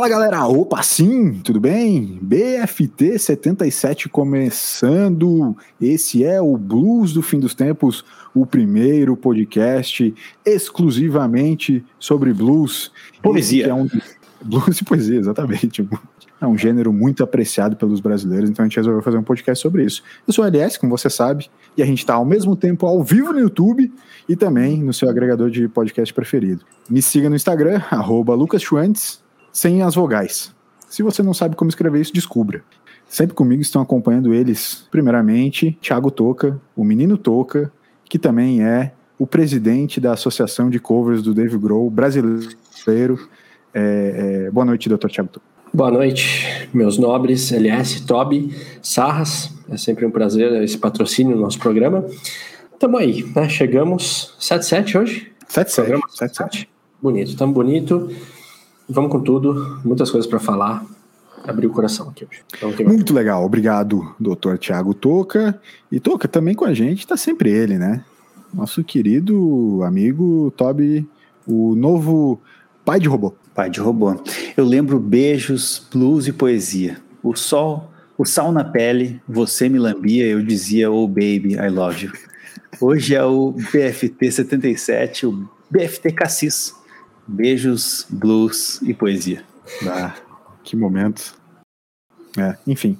Fala galera, opa sim, tudo bem? BFT 77 começando. Esse é o Blues do Fim dos Tempos, o primeiro podcast exclusivamente sobre blues. Poesia. É um... Blues e poesia, exatamente. É um gênero muito apreciado pelos brasileiros, então a gente resolveu fazer um podcast sobre isso. Eu sou o LS, como você sabe, e a gente está ao mesmo tempo ao vivo no YouTube e também no seu agregador de podcast preferido. Me siga no Instagram, arroba Lucas Schwantz, sem as vogais. Se você não sabe como escrever isso, descubra. Sempre comigo estão acompanhando eles, primeiramente, Thiago Toca, o menino Toca, que também é o presidente da Associação de Covers do Dave Grohl brasileiro. É, é, boa noite, Dr. Thiago Toca. Boa noite, meus nobres, LS, Toby, Sarras. É sempre um prazer esse patrocínio no nosso programa. Tamo aí, né? Chegamos 7-7 hoje? 7-7. Bonito, tamo bonito. Vamos com tudo, muitas coisas para falar. Abrir o coração aqui hoje. Então, Muito legal, obrigado, doutor Tiago Toca. E Toca, também com a gente está sempre ele, né? Nosso querido amigo Toby, o novo pai de robô. Pai de robô. Eu lembro beijos, blues e poesia. O sol, o sal na pele, você me lambia, eu dizia, oh baby, I love you. Hoje é o BFT 77, o BFT Cassis Beijos, blues e poesia. Ah, que momento. É, enfim,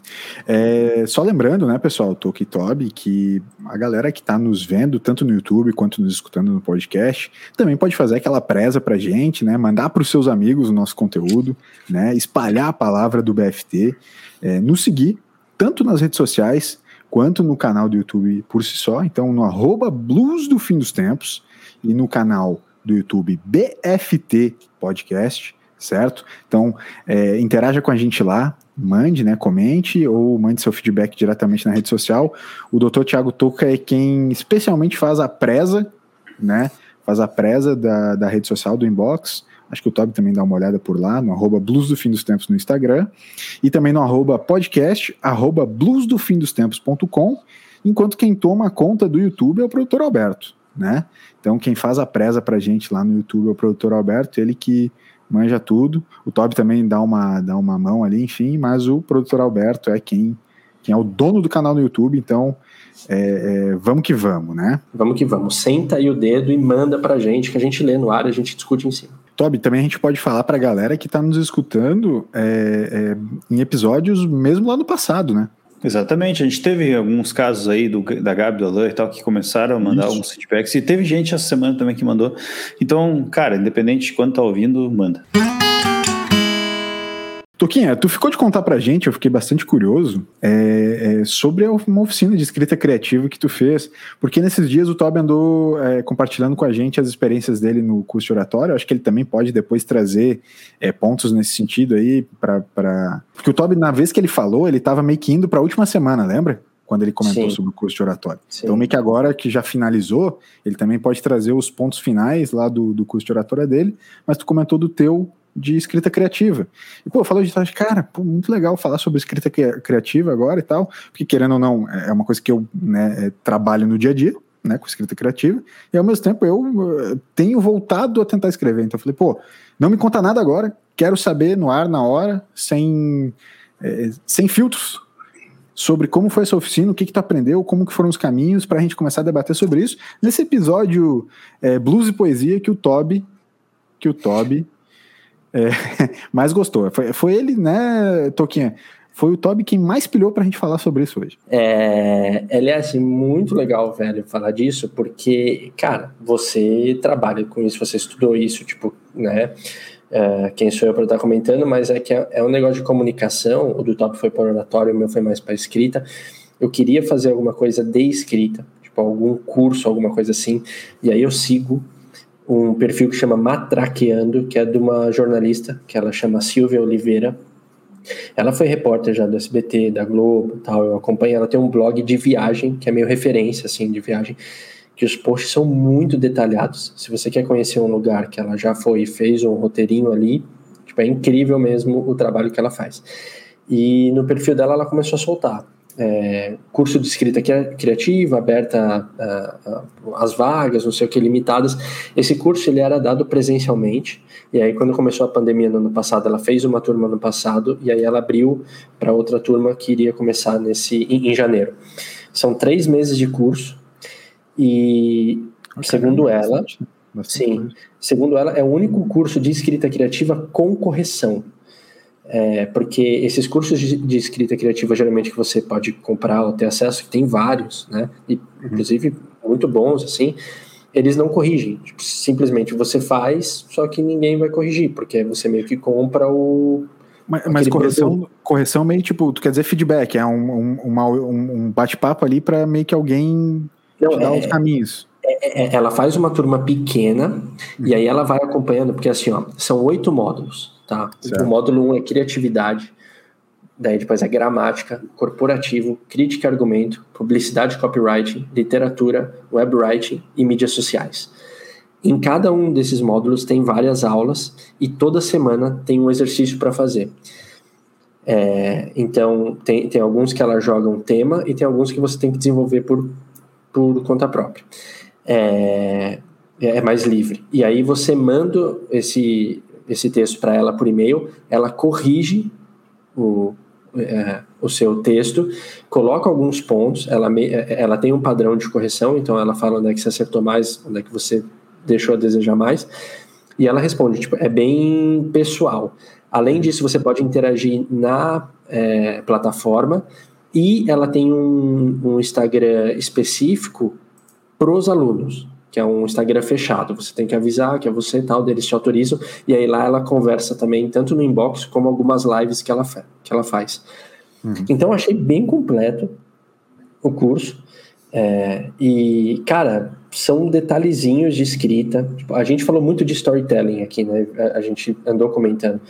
é, só lembrando, né, pessoal, Toki Toby, que a galera que está nos vendo, tanto no YouTube quanto nos escutando no podcast, também pode fazer aquela presa pra gente, né, mandar para os seus amigos o nosso conteúdo, né, espalhar a palavra do BFT, é, nos seguir, tanto nas redes sociais quanto no canal do YouTube por si só, então no arroba Blues do Fim dos Tempos e no canal do YouTube BFT Podcast, certo? Então, é, interaja com a gente lá, mande, né, comente ou mande seu feedback diretamente na rede social. O Dr. Tiago Toca é quem especialmente faz a presa, né, faz a presa da, da rede social do Inbox. Acho que o Toby também dá uma olhada por lá, no arroba Blues do Fim dos Tempos no Instagram. E também no arroba podcast, arroba bluesdofindostempos.com. Enquanto quem toma conta do YouTube é o produtor Alberto né? Então quem faz a presa pra gente lá no YouTube é o produtor Alberto, ele que manja tudo. O Toby também dá uma, dá uma mão ali, enfim, mas o produtor Alberto é quem, quem é o dono do canal no YouTube, então é, é, vamos que vamos, né? Vamos que vamos. Senta aí o dedo e manda pra gente, que a gente lê no ar a gente discute em cima. Toby, também a gente pode falar pra galera que tá nos escutando é, é em episódios mesmo lá no passado, né? Exatamente, a gente teve alguns casos aí do, da Gabi, do Alain e tal, que começaram a mandar Isso. alguns feedbacks, e teve gente essa semana também que mandou. Então, cara, independente de quando tá ouvindo, manda. Toquinha, tu ficou de contar pra gente, eu fiquei bastante curioso, é, é, sobre uma oficina de escrita criativa que tu fez, porque nesses dias o Toby andou é, compartilhando com a gente as experiências dele no curso de oratório, acho que ele também pode depois trazer é, pontos nesse sentido aí, pra, pra... porque o Toby, na vez que ele falou, ele tava meio que indo pra última semana, lembra? Quando ele comentou Sim. sobre o curso de oratório. Sim. Então, meio que agora que já finalizou, ele também pode trazer os pontos finais lá do, do curso de oratória dele, mas tu comentou do teu de escrita criativa. E, pô, falou de cara, pô, muito legal falar sobre escrita criativa agora e tal, porque querendo ou não, é, é uma coisa que eu né, é, trabalho no dia a dia, né, com escrita criativa, e ao mesmo tempo eu eh, tenho voltado a tentar escrever. Então eu falei, pô, não me conta nada agora, quero saber no ar, na hora, sem, é, sem filtros, sobre como foi essa oficina, o que, que tu aprendeu, como que foram os caminhos, para a gente começar a debater sobre isso, nesse episódio é, Blues e Poesia que o Toby, que o Toby é, mais gostou. Foi, foi ele, né, Toquinha? Foi o Toby quem mais pilhou pra gente falar sobre isso hoje. É, aliás, muito legal, velho, falar disso, porque, cara, você trabalha com isso, você estudou isso, tipo, né? É, quem sou eu para estar comentando, mas é que é, é, um negócio de comunicação. O do Top foi para oratório, o meu foi mais para escrita. Eu queria fazer alguma coisa de escrita, tipo algum curso, alguma coisa assim, e aí eu sigo um perfil que chama Matraqueando, que é de uma jornalista, que ela chama Silvia Oliveira. Ela foi repórter já do SBT, da Globo tal, eu acompanho, ela tem um blog de viagem, que é meio referência, assim, de viagem, que os posts são muito detalhados. Se você quer conhecer um lugar que ela já foi e fez um roteirinho ali, tipo, é incrível mesmo o trabalho que ela faz. E no perfil dela ela começou a soltar. É, curso de escrita criativa, aberta às vagas, não sei o que, limitadas. Esse curso ele era dado presencialmente, e aí quando começou a pandemia no ano passado, ela fez uma turma no passado, e aí ela abriu para outra turma que iria começar nesse em, em janeiro. São três meses de curso, e okay, segundo ela, bastante, bastante sim, coisa. segundo ela, é o único curso de escrita criativa com correção. É, porque esses cursos de, de, escrita criativa, geralmente, que você pode comprar ou ter acesso, tem vários, né? E, uhum. inclusive, muito bons, assim, eles não corrigem. Tipo, simplesmente você faz, só que ninguém vai corrigir, porque você meio que compra o. Mas, mas correção, correção meio tipo, tu quer dizer feedback, é um, um, um bate-papo ali para meio que alguém não, dar é, os caminhos. É, é, ela faz uma turma pequena uhum. e aí ela vai acompanhando, porque assim, ó, são oito módulos. Tá? O módulo 1 um é criatividade, daí depois é gramática, corporativo, crítica e argumento, publicidade copywriting, literatura, webwriting e mídias sociais. Em cada um desses módulos tem várias aulas e toda semana tem um exercício para fazer. É, então, tem, tem alguns que ela joga um tema e tem alguns que você tem que desenvolver por, por conta própria. É, é mais livre. E aí você manda esse, esse texto para ela por e-mail, ela corrige o, é, o seu texto, coloca alguns pontos, ela, é, ela tem um padrão de correção, então ela fala onde é que você acertou mais, onde é que você deixou a desejar mais, e ela responde, tipo, é bem pessoal. Além disso, você pode interagir na é, plataforma e ela tem um, um Instagram específico para os alunos que é um Instagram fechado. Você tem que avisar que é você e tal, eles te autorizam, e aí lá ela conversa também, tanto no inbox como algumas lives que ela, que ela faz. Uhum. Então achei bem completo o curso. É, e, cara, são detalhezinhos de escrita. Tipo, a gente falou muito de storytelling aqui, né? A, a gente andou comentando.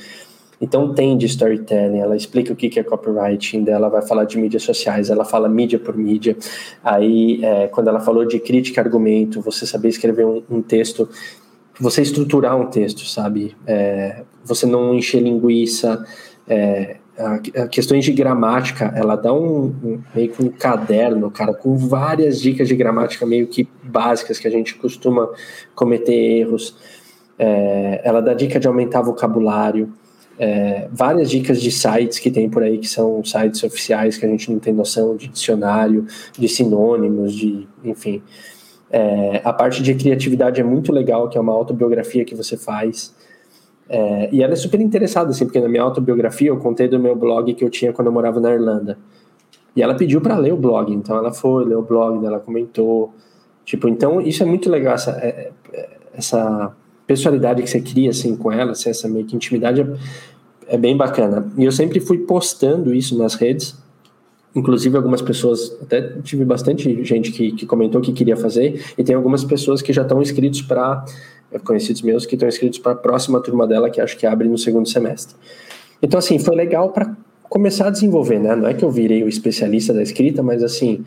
Então tem de storytelling, ela explica o que é copywriting, ela vai falar de mídias sociais, ela fala mídia por mídia. Aí, é, quando ela falou de crítica argumento, você saber escrever um, um texto, você estruturar um texto, sabe? É, você não encher linguiça. É, a, a questões de gramática, ela dá um, um, meio que um caderno, cara, com várias dicas de gramática meio que básicas que a gente costuma cometer erros. É, ela dá dica de aumentar vocabulário é, várias dicas de sites que tem por aí, que são sites oficiais que a gente não tem noção de dicionário, de sinônimos, de enfim. É, a parte de criatividade é muito legal, que é uma autobiografia que você faz. É, e ela é super interessada, assim, porque na minha autobiografia eu contei do meu blog que eu tinha quando eu morava na Irlanda. E ela pediu para ler o blog, então ela foi, leu o blog, ela comentou. Tipo, então isso é muito legal, essa, é, é, essa pessoalidade que você cria assim com ela, assim, essa meio que intimidade é, é bem bacana. E eu sempre fui postando isso nas redes. Inclusive, algumas pessoas, até tive bastante gente que, que comentou que queria fazer, e tem algumas pessoas que já estão inscritos para, conhecidos meus, que estão inscritos para a próxima turma dela, que acho que abre no segundo semestre. Então, assim, foi legal para começar a desenvolver, né? Não é que eu virei o especialista da escrita, mas, assim,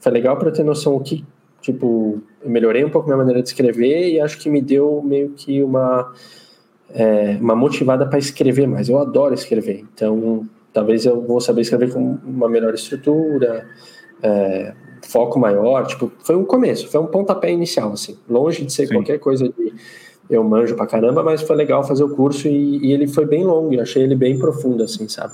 foi legal para ter noção o que, Tipo, eu melhorei um pouco minha maneira de escrever e acho que me deu meio que uma, é, uma motivada para escrever mais. Eu adoro escrever, então talvez eu vou saber escrever com uma melhor estrutura, é, foco maior. Tipo, foi um começo, foi um pontapé inicial, assim, longe de ser Sim. qualquer coisa de eu manjo pra caramba, mas foi legal fazer o curso e, e ele foi bem longo, eu achei ele bem profundo, assim, sabe?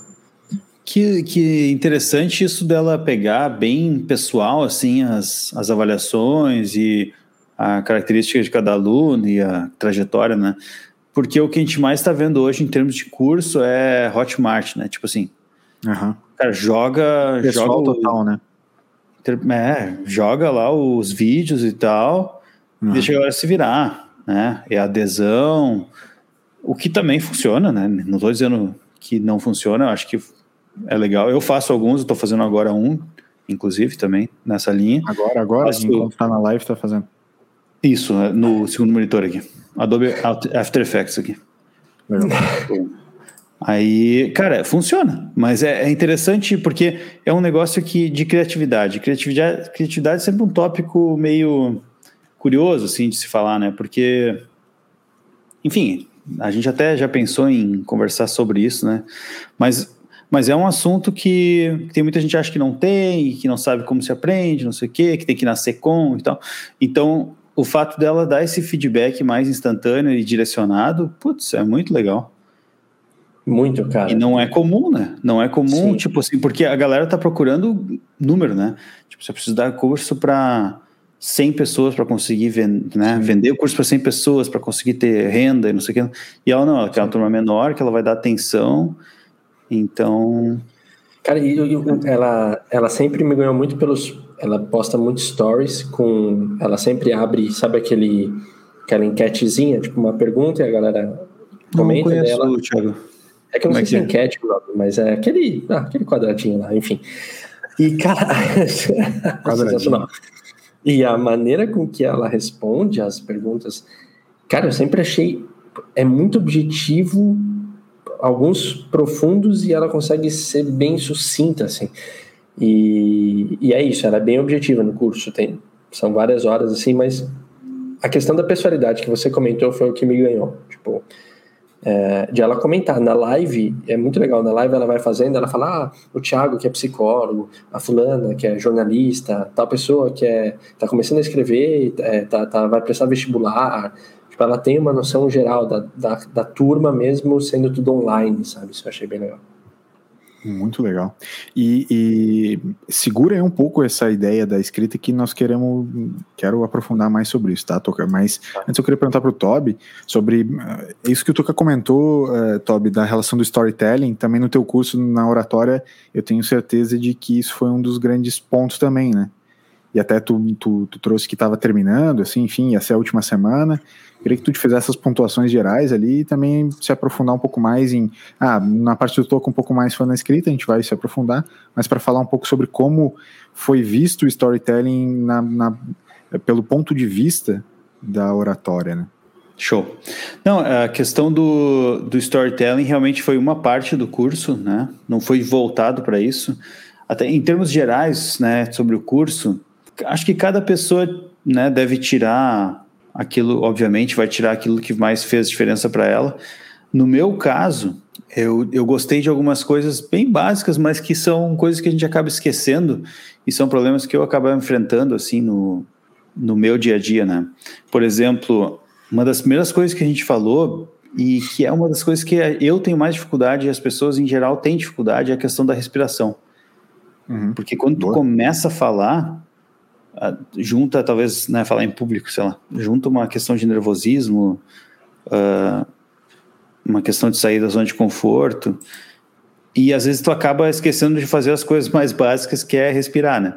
Que, que interessante isso dela pegar bem pessoal, assim, as, as avaliações e a característica de cada aluno e a trajetória, né? Porque o que a gente mais está vendo hoje em termos de curso é Hotmart, né? Tipo assim, uhum. cara, joga... Pessoal joga total, né? É, joga lá os vídeos e tal, uhum. deixa a galera se virar, né? É adesão, o que também funciona, né? Não estou dizendo que não funciona, eu acho que é legal. Eu faço alguns, estou fazendo agora um, inclusive, também, nessa linha. Agora, agora, faço... enquanto está na live, está fazendo. Isso, é, no segundo monitor aqui. Adobe After Effects aqui. Legal. Aí, cara, funciona, mas é, é, interessante porque é um negócio que de criatividade. Criatividade, criatividade é sempre um tópico meio curioso, assim, de se falar, né? Porque, enfim, a gente até já pensou em conversar sobre isso, né? Mas Mas é um assunto que tem muita gente que acha que não tem, que não sabe como se aprende, não sei o quê, que tem que nascer com e tal. Então, o fato dela dar esse feedback mais instantâneo e direcionado, putz, é muito legal. Muito, cara. E não é comum, né? Não é comum, Sim. tipo assim, porque a galera tá procurando número, né? Tipo, você precisa dar curso para 100 pessoas para conseguir vend né? vender o curso para 100 pessoas, para conseguir ter renda e não sei o que. E ela não, ela quer uma turma menor, que ela vai dar atenção. Então. Cara, e, e, ela, ela sempre me ganhou muito pelos. Ela posta muito stories com. Ela sempre abre, sabe aquele. Aquela enquetezinha, tipo uma pergunta e a galera comenta não conheço, dela. Thiago. É que eu não Como sei é se é enquete, mas é aquele, ah, aquele quadradinho lá, enfim. E, cara, sensacional. E a maneira com que ela responde as perguntas, cara, eu sempre achei é muito objetivo, alguns profundos e ela consegue ser bem sucinta, assim. E, e é isso, ela é bem objetiva no curso, tem são várias horas assim, mas a questão da pessoalidade que você comentou foi o que me ganhou. Tipo, é, de ela comentar na live, é muito legal, na live ela vai fazendo, ela fala, ah, o Thiago que é psicólogo, a fulana que é jornalista, tal pessoa que é, tá começando a escrever, é, tá, tá, vai prestar vestibular, tipo, ela tem uma noção geral da, da, da turma mesmo sendo tudo online, sabe, isso eu achei bem legal. Muito legal. E, e segura aí um pouco essa ideia da escrita que nós queremos, quero aprofundar mais sobre isso, tá, Toca? Mas antes eu queria perguntar para o Toby sobre uh, isso que o Toca comentou, uh, Toby, da relação do storytelling, também no teu curso na oratória, eu tenho certeza de que isso foi um dos grandes pontos também, né? E até tu, tu, tu trouxe que estava terminando, assim, enfim, ia ser a última semana, Queria que tu te fizesse essas pontuações gerais ali e também se aprofundar um pouco mais em. Ah, na parte do toco um pouco mais foi na escrita, a gente vai se aprofundar, mas para falar um pouco sobre como foi visto o storytelling na, na, pelo ponto de vista da oratória, né? Show. Não, a questão do, do storytelling realmente foi uma parte do curso, né? Não foi voltado para isso. Até em termos gerais, né, sobre o curso, acho que cada pessoa, né, deve tirar aquilo, obviamente, vai tirar aquilo que mais fez diferença para ela. No meu caso, eu, eu gostei de algumas coisas bem básicas, mas que são coisas que a gente acaba esquecendo e são problemas que eu acabo enfrentando assim no, no meu dia a dia, né? Por exemplo, uma das primeiras coisas que a gente falou e que é uma das coisas que eu tenho mais dificuldade e as pessoas em geral têm dificuldade é a questão da respiração. Uhum. Porque quando Boa. tu começa a falar, junta talvez né, falar em público, sei lá, junta uma questão de nervosismo, uh, uma questão de sair da zona de conforto e às vezes tu acaba esquecendo de fazer as coisas mais básicas que é respirar, né?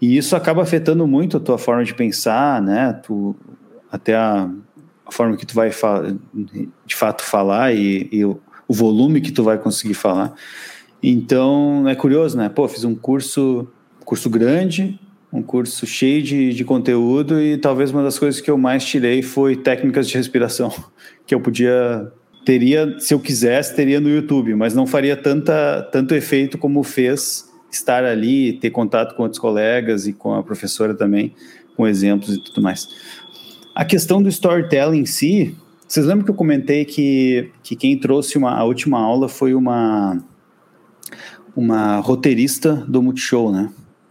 E isso acaba afetando muito a tua forma de pensar, né? Tu até a, a forma que tu vai de fato falar e, e o, o volume que tu vai conseguir falar. Então é curioso, né? Pô, fiz um curso curso grande, um curso cheio de, de conteúdo e talvez uma das coisas que eu mais tirei foi técnicas de respiração, que eu podia teria, se eu quisesse, teria no YouTube, mas não faria tanta, tanto efeito como fez estar ali, ter contato com outros colegas e com a professora também, com exemplos e tudo mais. A questão do storytelling em si, vocês lembram que eu comentei que, que quem trouxe uma, a última aula foi uma, uma roteirista do Multishow, né?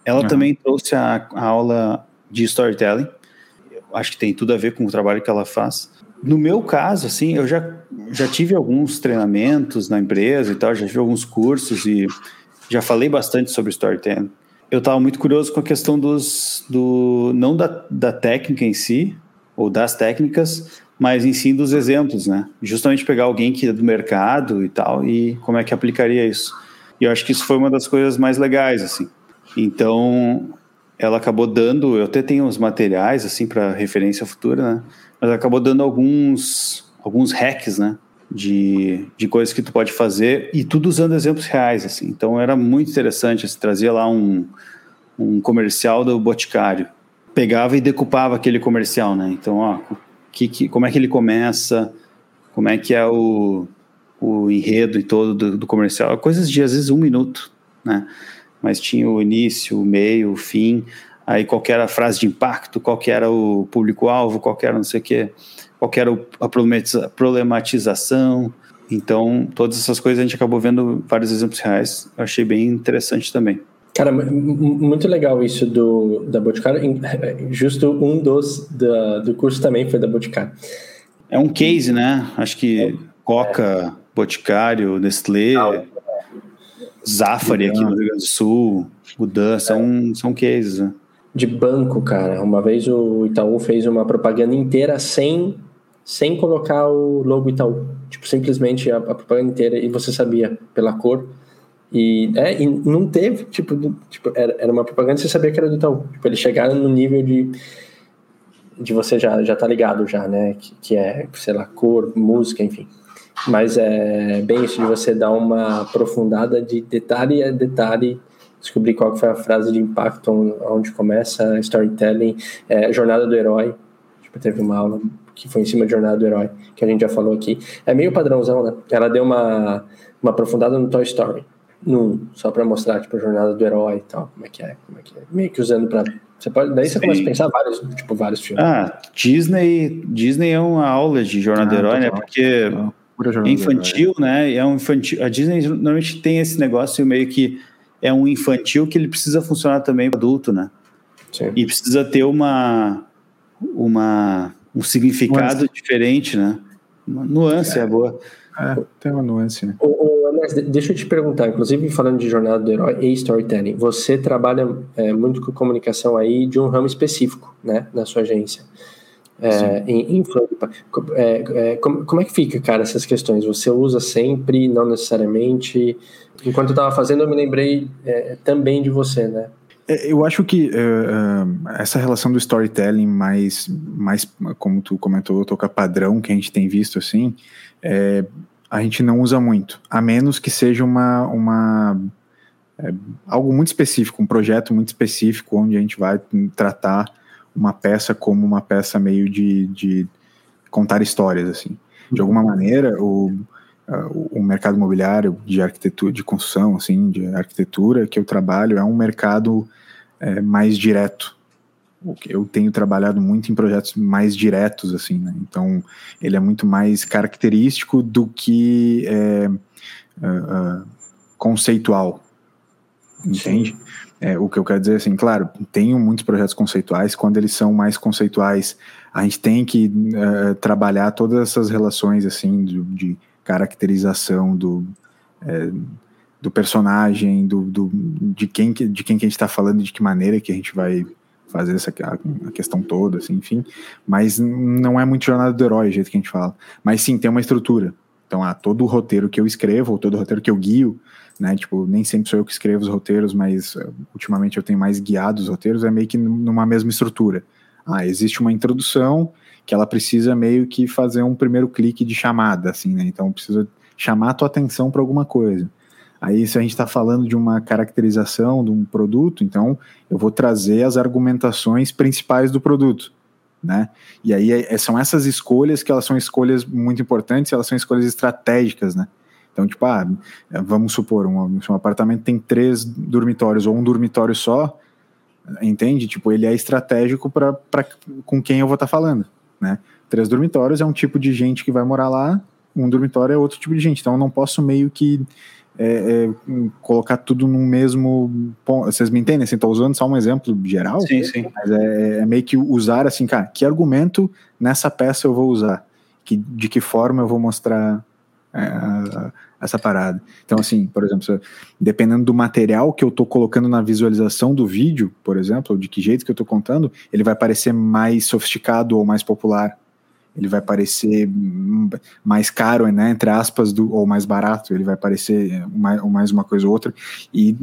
Ela uhum. também trouxe a, a, aula de storytelling. Eu acho que tem tudo a ver com o trabalho que ela faz. No meu caso, assim, eu já, já tive alguns treinamentos na empresa e tal, já tive alguns cursos e já falei bastante sobre storytelling. Eu estava muito curioso com a questão dos, do, não da, da técnica em si, ou das técnicas, mas em si dos exemplos, né? Justamente pegar alguém que é do mercado e tal, e como é que aplicaria isso. E eu acho que isso foi uma das coisas mais legais, assim. Então, ela acabou dando, eu até tenho uns materiais assim para referência futura, né? Mas acabou dando alguns alguns hacks, né? De, de coisas que tu pode fazer e tudo usando exemplos reais, assim. Então era muito interessante, assim, trazia lá um, um comercial do Boticário. Pegava e decupava aquele comercial, né? Então, ó, que, que, como é que ele começa, como é que é o, o enredo e todo do, do comercial. Coisas de, às vezes, um minuto, né? Mas tinha o início, o meio, o fim, aí qual era a frase de impacto, qual era o público-alvo, qual era não sei o quê, qual era a problematização, Então, todas essas coisas a gente acabou vendo vários exemplos reais. Eu achei bem interessante também. Cara, muito legal isso do, da Boticário. Justo um dos da, do curso também foi da Boticário. É um case, né? Acho que Coca, Boticário, Nestlé, Zafari aqui no Rio Grande do Sul, o Dan, são, são cases, né? De banco, cara. Uma vez o Itaú fez uma propaganda inteira sem, sem colocar o logo Itaú. Tipo, simplesmente a, a propaganda inteira e você sabia pela cor e, é, e não teve, tipo, tipo era, era uma propaganda e você sabia que era do Itaú. Tipo, eles chegaram no nível de, de você já, já tá ligado já, né? Que, que é, sei lá, cor, música, enfim. Mas é bem isso de você dar uma aprofundada de detalhe a detalhe, descobrir qual foi a frase de impacto, onde começa storytelling, é, jornada do herói. Tipo, teve uma aula que foi em cima de jornada do herói, que a gente já falou aqui. É meio padrãozão, né? Ela deu uma, uma aprofundada no Toy Story num, só para mostrar tipo a jornada do herói e tal, como é que é, como é que é, meio que usando para você pode, daí Sim. você começa a pensar vários, tipo vários filmes. Ah, Disney, Disney é uma aula de jornada ah, do herói, né? Porque é infantil, né? É um infantil. A Disney normalmente tem esse negócio meio que é um infantil que ele precisa funcionar também para adulto, né? Sim. E precisa ter uma uma um significado nuance. diferente, né? Uma nuance é, é boa. É, tem uma nuance, né? Mas deixa eu te perguntar, inclusive falando de jornada do herói e storytelling, você trabalha é, muito com comunicação aí de um ramo específico, né, na sua agência. É, em, em é, é, como, como, é que fica, cara, essas questões? Você usa sempre, não necessariamente? Enquanto eu estava fazendo, eu me lembrei é, também de você, né? É, eu acho que uh, essa relação do storytelling mais, mais, como tu comentou, toca padrão que a gente tem visto assim, é, a gente não usa muito, a menos que seja uma, uma é, algo muito específico, um projeto muito específico, onde a gente vai tratar uma peça como uma peça meio de, de contar histórias, assim. De alguma maneira, o, o mercado imobiliário de arquitetura, de construção, assim, de arquitetura que eu trabalho é um mercado é, mais direto, eu tenho trabalhado muito em projetos mais diretos, assim, né? Então, ele é muito mais característico do que é, conceitual, entende? É, o que eu quero dizer, assim, claro, tenho muitos projetos conceituais, quando eles são mais conceituais, a gente tem que uh, trabalhar todas essas relações, assim, de, de caracterização do... É, do personagem, do, do, de, quem, de quem que a gente está falando, de que maneira que a gente vai fazer essa a, questão toda, assim, enfim. Mas não é muito jornada do herói, o jeito que a gente fala. Mas sim, tem uma estrutura. Então, ah, todo o roteiro que eu escrevo, ou todo o roteiro que eu guio, né? Tipo, nem sempre sou eu que escrevo os roteiros, mas uh, ultimamente eu tenho mais guiado os roteiros, é meio que numa mesma estrutura. Ah, existe uma introdução que ela precisa meio que fazer um primeiro clique de chamada, assim, né? Então precisa chamar a tua atenção para alguma coisa. Aí, se a gente está falando de uma caracterização de um produto, então eu vou trazer as argumentações principais do produto. Né? E aí é, são essas escolhas que elas são escolhas muito importantes, elas são escolhas estratégicas, né? Então, tipo, ah, vamos supor, um, um apartamento tem três dormitórios ou um dormitório só, entende? Tipo, ele é estratégico para com quem eu vou estar tá falando, né? Três dormitórios é um tipo de gente que vai morar lá, um dormitório é outro tipo de gente. Então, eu não posso meio que é, é, colocar tudo no mesmo ponto. Vocês me entendem? Assim, usando só um exemplo geral. Sim, sim. Mas é, é, meio que usar assim, cara, que argumento nessa peça eu vou usar? Que, de que forma eu vou mostrar é, essa parada? Então, assim, por exemplo, dependendo do material que eu estou colocando na visualização do vídeo, por exemplo, de que jeito que eu estou contando, ele vai parecer mais sofisticado ou mais popular ele vai parecer mais caro, né, entre aspas, do, ou mais barato, ele vai parecer mais, mais uma coisa ou outra, e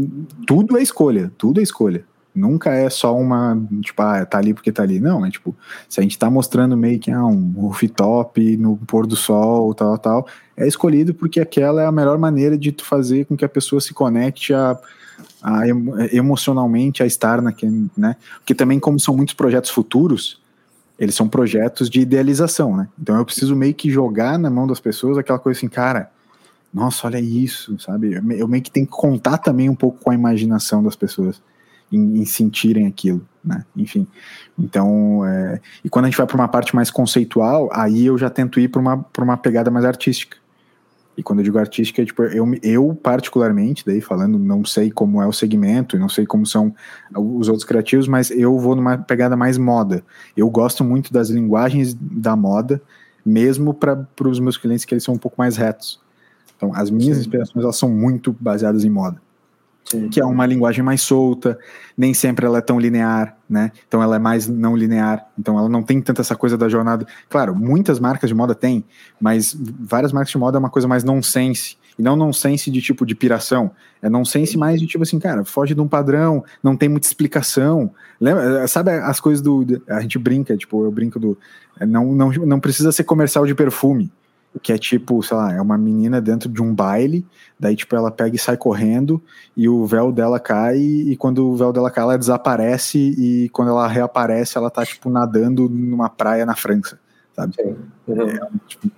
tudo é escolha, tudo é escolha. Nunca é só uma, tipo, ah, tá ali porque tá ali. Não, é tipo, se a gente tá mostrando meio que ah, um rooftop no pôr do sol, tal, tal, é escolhido porque aquela é a melhor maneira de tu fazer com que a pessoa se conecte a, a emocionalmente a estar naquele, né? Porque também, como são muitos projetos futuros, eles são projetos de idealização, né? Então eu preciso meio que jogar na mão das pessoas aquela coisa assim, cara, nossa, olha isso, sabe? Eu meio que tenho que contar também um pouco com a imaginação das pessoas em, em sentirem aquilo, né? Enfim, então, é... e quando a gente vai para uma parte mais conceitual, aí eu já tento ir para uma, uma pegada mais artística. E quando eu digo artística, tipo, eu, eu particularmente, daí falando, não sei como é o segmento, não sei como são os outros criativos, mas eu vou numa pegada mais moda. Eu gosto muito das linguagens da moda, mesmo para os meus clientes que eles são um pouco mais retos. Então, as minhas Sim. inspirações elas são muito baseadas em moda. Sim. que é uma linguagem mais solta, nem sempre ela é tão linear, né? Então ela é mais não linear, então ela não tem tanta essa coisa da jornada. Claro, muitas marcas de moda têm, mas várias marcas de moda é uma coisa mais nonsense, e não nonsense de tipo de piração, é nonsense mais de tipo assim, cara, foge de um padrão, não tem muita explicação. Lembra, sabe as coisas do a gente brinca, tipo, eu brinco do não não não precisa ser comercial de perfume que é tipo, sei lá, é uma menina dentro de um baile, daí tipo ela pega e sai correndo e o véu dela cai e quando o véu dela cai ela desaparece e quando ela reaparece ela tá tipo nadando numa praia na França, sabe? Uhum. É, tipo,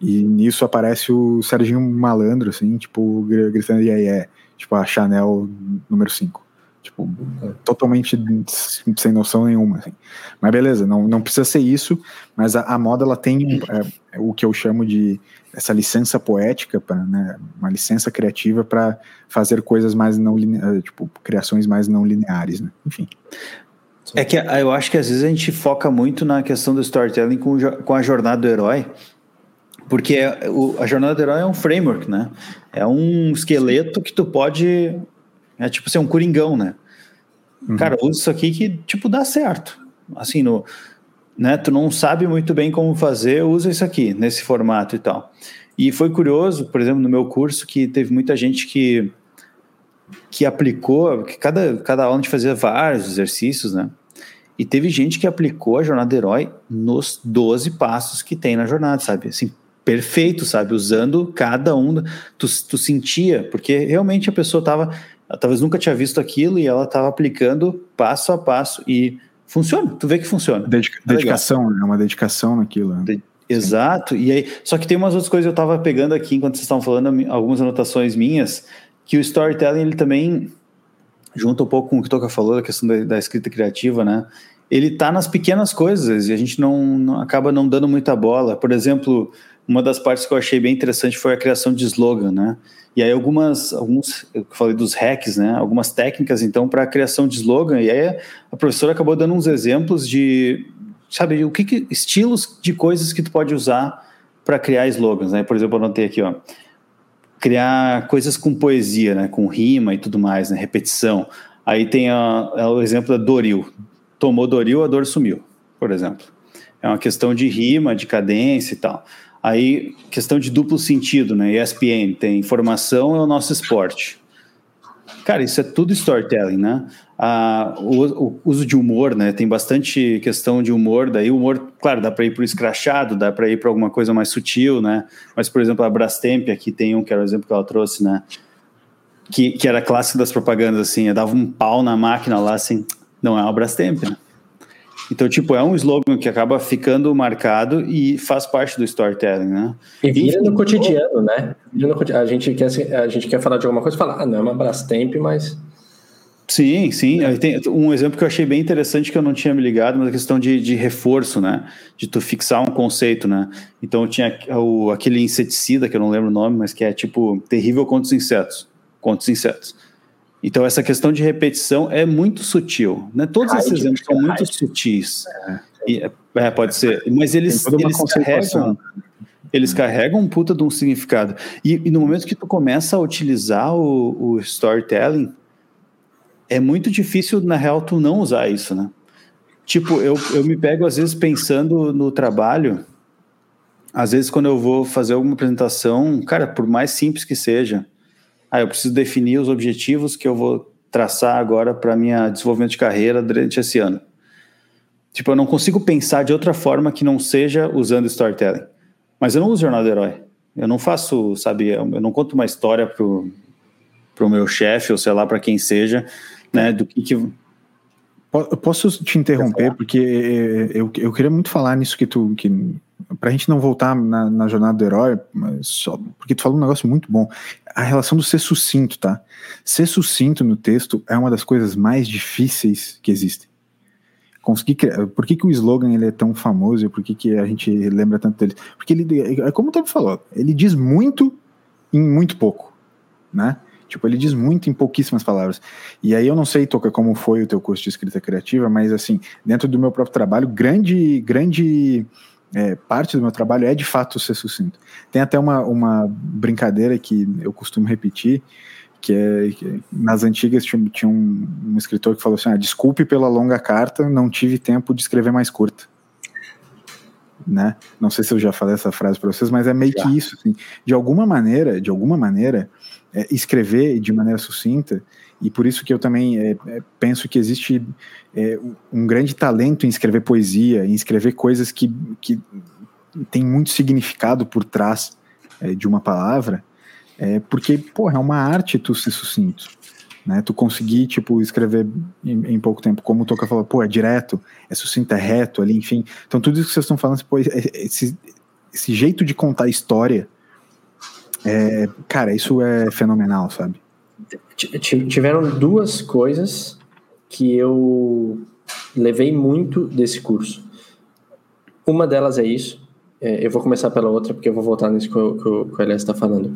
e nisso aparece o Serginho Malandro assim, tipo gritando e aí é, tipo a Chanel número 5. Tipo, totalmente sem noção nenhuma. Assim. Mas beleza, não, não precisa ser isso, mas a, a moda ela tem é, o que eu chamo de essa licença poética, pra, né, uma licença criativa para fazer coisas mais não lineares, tipo, criações mais não lineares, né? Enfim. É que eu acho que às vezes a gente foca muito na questão do storytelling com, com a jornada do herói, porque é, a jornada do herói é um framework, né? É um esqueleto que tu pode é tipo ser um coringão, né? Uhum. Cara, usa isso aqui que, tipo, dá certo. Assim, no, né? Tu não sabe muito bem como fazer, usa isso aqui, nesse formato e tal. E foi curioso, por exemplo, no meu curso, que teve muita gente que, que aplicou, que cada, cada aula a gente fazia vários exercícios, né? E teve gente que aplicou a jornada do herói nos 12 passos que tem na jornada, sabe? Assim, perfeito, sabe? Usando cada um. Tu, tu sentia, porque realmente a pessoa tava ela talvez nunca tinha visto aquilo e ela estava aplicando passo a passo e funciona. Tu vê que funciona. Dedica é dedicação, é uma dedicação naquilo. Né? De exato. E aí, só que tem umas outras coisas que eu estava pegando aqui enquanto vocês estavam falando, algumas anotações minhas, que o storytelling ele também junta um pouco com o que o Toca falou da questão da, da escrita criativa, né? Ele está nas pequenas coisas e a gente não, não acaba não dando muita bola. Por exemplo, uma das partes que eu achei bem interessante foi a criação de slogan, né? E aí algumas, alguns, eu falei dos hacks, né? Algumas técnicas, então, para a criação de slogan. E aí a professora acabou dando uns exemplos de, sabe, o que, que estilos de coisas que tu pode usar para criar slogans, né? Por exemplo, eu anotei aqui, ó, criar coisas com poesia, né? Com rima e tudo mais, né? Repetição. Aí tem a, a, o exemplo da Doril. Tomou Doril, a dor sumiu, por exemplo. É uma questão de rima, de cadência e tal. Aí, questão de duplo sentido, né? ESPN tem informação é o nosso esporte. Cara, isso é tudo storytelling, né? Ah, o, o, uso de humor, né? Tem bastante questão de humor. Daí, humor, claro, dá para ir para o escrachado, dá para ir para alguma coisa mais sutil, né? Mas, por exemplo, a Brastemp aqui tem um que era o exemplo que ela trouxe, né? Que, que era clássico das propagandas, assim. Eu dava um pau na máquina lá, assim. Não é uma Brastemp, né? Então, tipo, é um slogan que acaba ficando marcado e faz parte do storytelling, né? E vira no cotidiano, né? A gente, quer, a gente quer falar de alguma coisa e falar, ah, não é uma Brastemp, mas... Sim, sim. Tem um exemplo que eu achei bem interessante que eu não tinha me ligado, mas a questão de, de reforço, né? De tu fixar um conceito, né? Então tinha o, aquele inseticida, que eu não lembro o nome, mas que é tipo terrível contra os insetos. Contra os insetos. Então, essa questão de repetição é muito sutil. Né? Todos esses exemplos são muito sutis. É. E, é, é, pode ser. Mas eles, eles carregam. Eles carregam um puta de um significado. E, e no momento que tu começa a utilizar o, o, storytelling, é muito difícil, na real, tu não usar isso, né? Tipo, eu, eu me pego, às vezes, pensando no trabalho. Às vezes, quando eu vou fazer alguma apresentação, cara, por mais simples que seja, ah, eu preciso definir os objetivos que eu vou traçar agora para minha desenvolvimento de carreira durante esse ano. Tipo, eu não consigo pensar de outra forma que não seja usando storytelling. Mas eu não uso jornal do herói. Eu não faço, sabe, eu não conto uma história pro, pro meu chefe ou sei lá para quem seja, né, do que, que posso te interromper porque eu, eu queria muito falar nisso que tu que pra gente não voltar na, na, jornada do herói, só porque tu falou um negócio muito bom. A relação do ser sucinto, tá? Ser sucinto no texto é uma das coisas mais difíceis que existem. Conseguir por que, que o slogan ele é tão famoso e por que, que a gente lembra tanto dele? Porque ele, é como o Tom falou, ele diz muito em muito pouco, né? Tipo, ele diz muito em pouquíssimas palavras. E aí eu não sei, Toca, como foi o teu curso de escrita criativa, mas assim, dentro do meu próprio trabalho, grande, grande é, parte do meu trabalho é de fato ser sucinto. Tem até uma, uma brincadeira que eu costumo repetir, que é que nas antigas tinha, tinha um, um, escritor que falou assim: ah, desculpe pela longa carta, não tive tempo de escrever mais curta. Né? Não sei se eu já falei essa frase para vocês, mas é meio já. que isso. Assim, de alguma maneira, de alguma maneira, é, escrever de maneira sucinta e por isso que eu também é, é, penso que existe é, um grande talento em escrever poesia, em escrever coisas que, que tem muito significado por trás é, de uma palavra, é, porque, porra, é uma arte tu ser sucinto, né? Tu conseguir, tipo, escrever em, em, pouco tempo, como o Toca falou, pô, é direto, é sucinto, é reto ali, enfim. Então tudo isso que vocês estão falando, pô, esse, esse jeito de contar história, é, cara, isso é fenomenal, sabe? Tiveram duas coisas que eu levei muito desse curso. Uma delas é isso. É, eu vou começar pela outra, porque eu vou voltar nisso que o, que o, que o Elias está falando.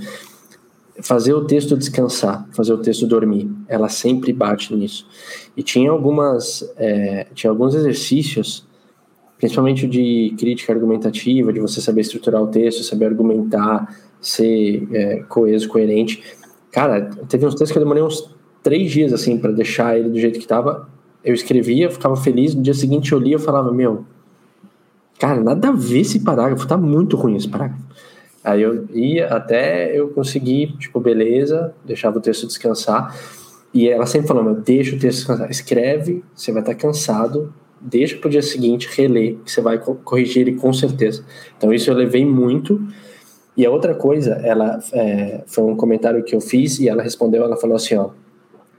Fazer o texto descansar, fazer o texto dormir. Ela sempre bate nisso. E tinha algumas, é, tinha alguns exercícios, principalmente de crítica argumentativa, de você saber estruturar o texto, saber argumentar, ser é, coeso, coerente. Cara, teve uns textos que eu demorei uns três dias assim para deixar ele do jeito que tava. Eu escrevia, ficava feliz, no dia seguinte eu lia e falava, meu, cara, nada a ver esse parágrafo, tá muito ruim esse parágrafo. Aí eu ia até eu conseguir, tipo, beleza, deixava o texto descansar. E ela sempre falou, meu, deixa o texto descansar. Escreve, você vai estar cansado, deixa pro dia seguinte, relê, que você vai corrigir ele com certeza. Então isso eu levei muito. E a outra coisa, ela é, foi um comentário que eu fiz e ela respondeu, ela falou assim, ó,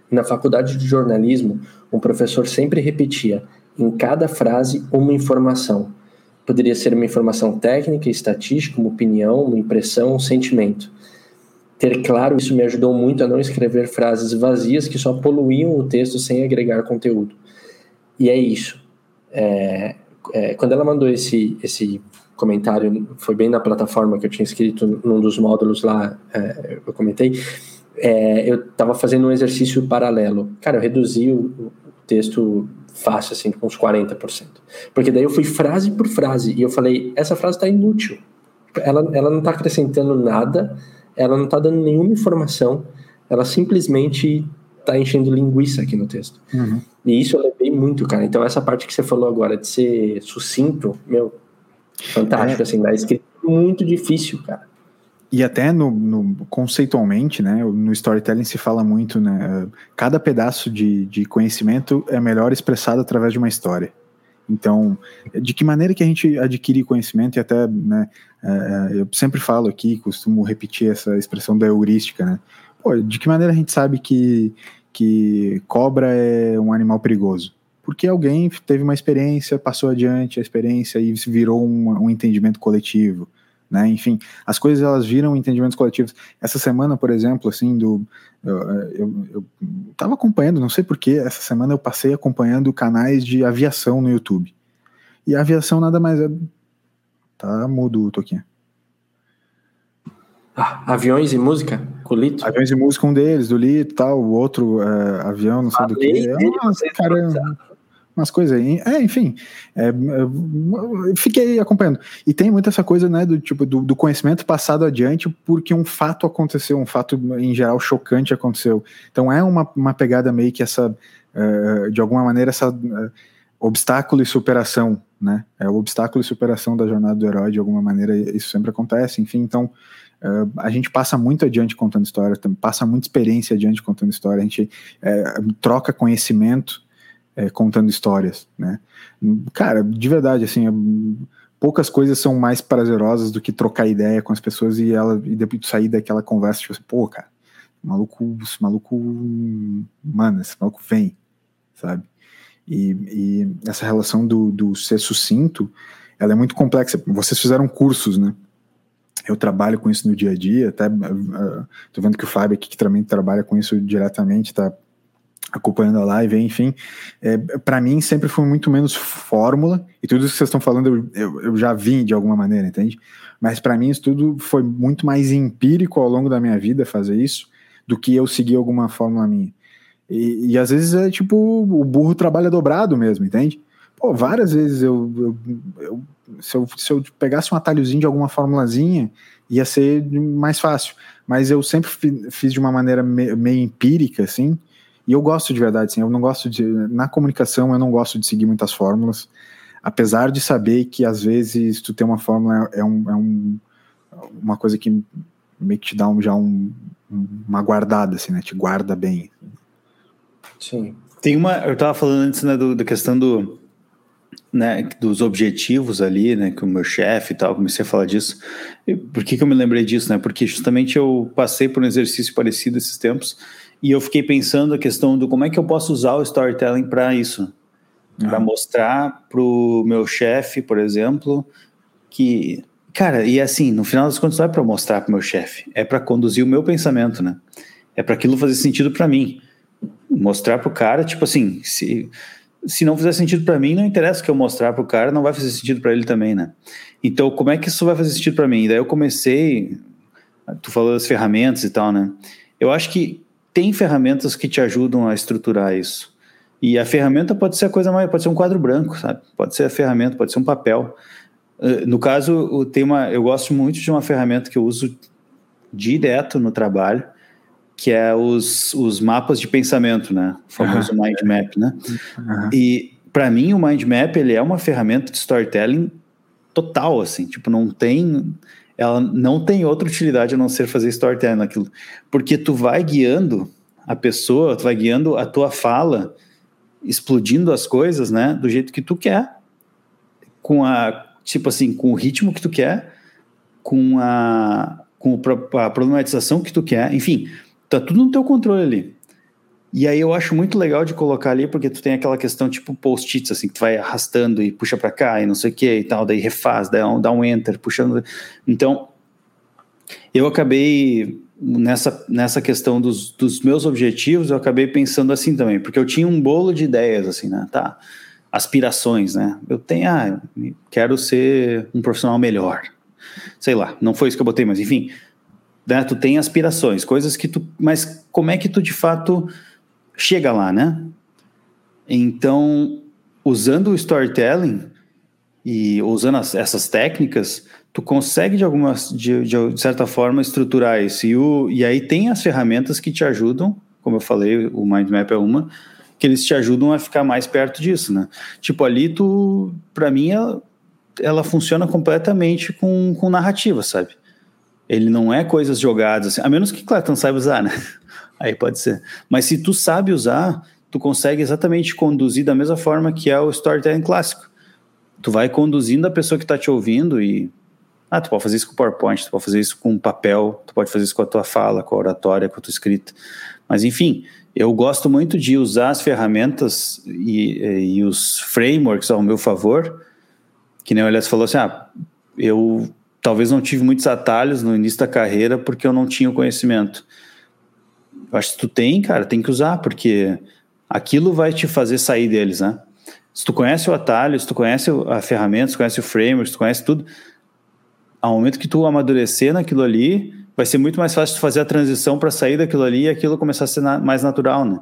na faculdade de jornalismo, um professor sempre repetia em cada frase uma informação. Poderia ser uma informação técnica, estatística, uma opinião, uma impressão, um sentimento. Ter claro isso me ajudou muito a não escrever frases vazias que só poluíam o texto sem agregar conteúdo. E é isso. É, é, quando ela mandou esse, esse comentário, foi bem na plataforma que eu tinha escrito num dos módulos lá, é, eu comentei, é, eu estava fazendo um exercício paralelo. Cara, eu reduzi o, o texto fácil, assim, com uns 40%. Porque daí eu fui frase por frase e eu falei, essa frase está inútil. Ela, ela não está acrescentando nada, ela não está dando nenhuma informação, ela simplesmente está enchendo linguiça aqui no texto. Uhum. E isso eu levei muito, cara. Então essa parte que você falou agora de ser sucinto, meu, Fantástico, é. assim, da escrita muito difícil, cara. E até no, no, conceitualmente, né, no storytelling se fala muito, né, cada pedaço de, de conhecimento é melhor expressado através de uma história. Então, de que maneira que a gente adquire conhecimento e até, né, é, eu sempre falo aqui, costumo repetir essa expressão da heurística, né, Pô, de que maneira a gente sabe que, que cobra é um animal perigoso? porque alguém teve uma experiência, passou adiante a experiência e virou um, um entendimento coletivo. Né? Enfim, as coisas elas viram entendimentos coletivos. Essa semana, por exemplo, assim, do eu estava acompanhando, não sei porquê, essa semana eu passei acompanhando canais de aviação no YouTube. E a aviação nada mais é. Tá mudo, Toquinha. Ah, aviões e música? Com Lito? Aviões e música, um deles, do Lito tal, o outro é, avião, não sei Falei do que. É, nossa, cara, umas coisas aí. É, enfim, é, fiquei acompanhando. E tem muito essa coisa, né, do tipo do, do, conhecimento passado adiante porque um fato aconteceu, um fato em geral chocante aconteceu. Então é uma, uma pegada meio que essa, uh, de alguma maneira, essa uh, obstáculo e superação, né? É o obstáculo e superação da jornada do herói, de alguma maneira, isso sempre acontece, enfim, então. Uh, a gente passa muito adiante contando história, passa muita experiência adiante contando história, a gente troca conhecimento é, contando histórias, né? Cara, de verdade, assim, é, poucas coisas são mais prazerosas do que trocar ideia com as pessoas e ela e depois sair daquela conversa, tipo assim, pô, cara, maluco, esse maluco, mano, esse maluco vem, sabe? E, e essa relação do, do ser sucinto, ela é muito complexa. Vocês fizeram cursos, né? Eu trabalho com isso no dia a dia, até uh, tô vendo que o Fábio aqui que também trabalha com isso diretamente, tá acompanhando a live, enfim, é, para mim sempre foi muito menos fórmula, e tudo isso que vocês estão falando eu, eu, eu já vi de alguma maneira, entende? Mas para mim isso tudo foi muito mais empírico ao longo da minha vida fazer isso, do que eu seguir alguma fórmula minha. E, e às vezes é tipo, o burro trabalha dobrado mesmo, entende? Pô, várias vezes eu, eu, se, eu se eu pegasse um atalhozinho de alguma formulazinha, ia ser mais fácil. Mas eu sempre fiz de uma maneira meio empírica, assim, e eu gosto de verdade, assim, eu não gosto de. Na comunicação, eu não gosto de seguir muitas fórmulas, apesar de saber que às vezes tu ter uma fórmula é, um, é um, uma coisa que meio que te dá um, já um, uma guardada, assim, né? Te guarda bem. Sim. Tem uma. Eu tava falando antes, né, do, da questão do. Né, dos objetivos ali, né, que o meu chefe e tal, comecei a falar disso. E por que, que eu me lembrei disso, né? Porque justamente eu passei por um exercício parecido esses tempos e eu fiquei pensando a questão do como é que eu posso usar o storytelling para isso, uhum. para mostrar para o meu chefe, por exemplo, que cara, e assim, no final das contas não é para mostrar para o meu chefe, é para conduzir o meu pensamento, né? É para aquilo fazer sentido para mim. Mostrar para o cara, tipo assim, se se não fizer sentido para mim, não interessa que eu mostrar para o cara, não vai fazer sentido para ele também, né? Então, como é que isso vai fazer sentido para mim? E daí eu comecei, tu falou das ferramentas e tal, né? Eu acho que tem ferramentas que te ajudam a estruturar isso. E a ferramenta pode ser a coisa mais, pode ser um quadro branco, sabe? Pode ser a ferramenta, pode ser um papel. Eh, no caso, tem uma, eu gosto muito de uma ferramenta que eu uso direto no trabalho, que é os, os mapas de pensamento, né? O famoso uhum. mind map, né? Uhum. E para mim o mind map ele é uma ferramenta de storytelling total, assim, tipo não tem ela não tem outra utilidade a não ser fazer storytelling naquilo. Porque tu vai guiando a pessoa, tu vai guiando a tua fala, explodindo as coisas, né, do jeito que tu quer, com a, tipo assim, com o ritmo que tu quer, com a, com a problematização que tu quer, enfim, tá tudo no teu controle ali. E aí eu acho muito legal de colocar ali, porque tu tem aquela questão tipo post-its, assim, que tu vai arrastando e puxa para cá e não sei o que e tal, daí refaz, dá um, dá um enter, puxando. Então, eu acabei, nessa, nessa questão dos, dos meus objetivos, eu acabei pensando assim também, porque eu tinha um bolo de ideias, assim, né, tá, aspirações, né, eu tenho, ah, quero ser um profissional melhor, sei lá, não foi isso que eu botei, mas enfim, né, tu tem aspirações, coisas que tu, mas como é que tu de fato chega lá, né? Então, usando o storytelling e usando as, essas técnicas, tu consegue de alguma de, de, certa forma estruturar isso. E, o, e aí tem as ferramentas que te ajudam, como eu falei, o mind map é uma, que eles te ajudam a ficar mais perto disso, né? Tipo, ali tu, para mim, ela, ela, funciona completamente com, com narrativa, sabe? Ele não é coisas jogadas, assim, a menos que, não saiba usar, né? Aí pode ser. Mas se tu sabe usar, tu consegue exatamente conduzir da mesma forma que é o storytelling clássico. Tu vai conduzindo a pessoa que está te ouvindo e ah, tu pode fazer isso com PowerPoint, tu pode fazer isso com papel, tu pode fazer isso com a tua fala, com a oratória, com a tua escrita. Mas enfim, eu gosto muito de usar as ferramentas e, e os frameworks ao meu favor, que nem o Elias falou assim, ah, eu talvez não tive muitos atalhos no início da carreira porque eu não tinha o conhecimento. Eu acho que tu tem, cara, tem que usar, porque aquilo vai te fazer sair deles, né? Se tu conhece o atalho, se tu conhece a ferramenta, se tu conhece o framework, se tu conhece tudo, ao momento que tu amadurecer naquilo ali, vai ser muito mais fácil tu fazer a transição para sair daquilo ali e aquilo começar a ser na, mais natural, né?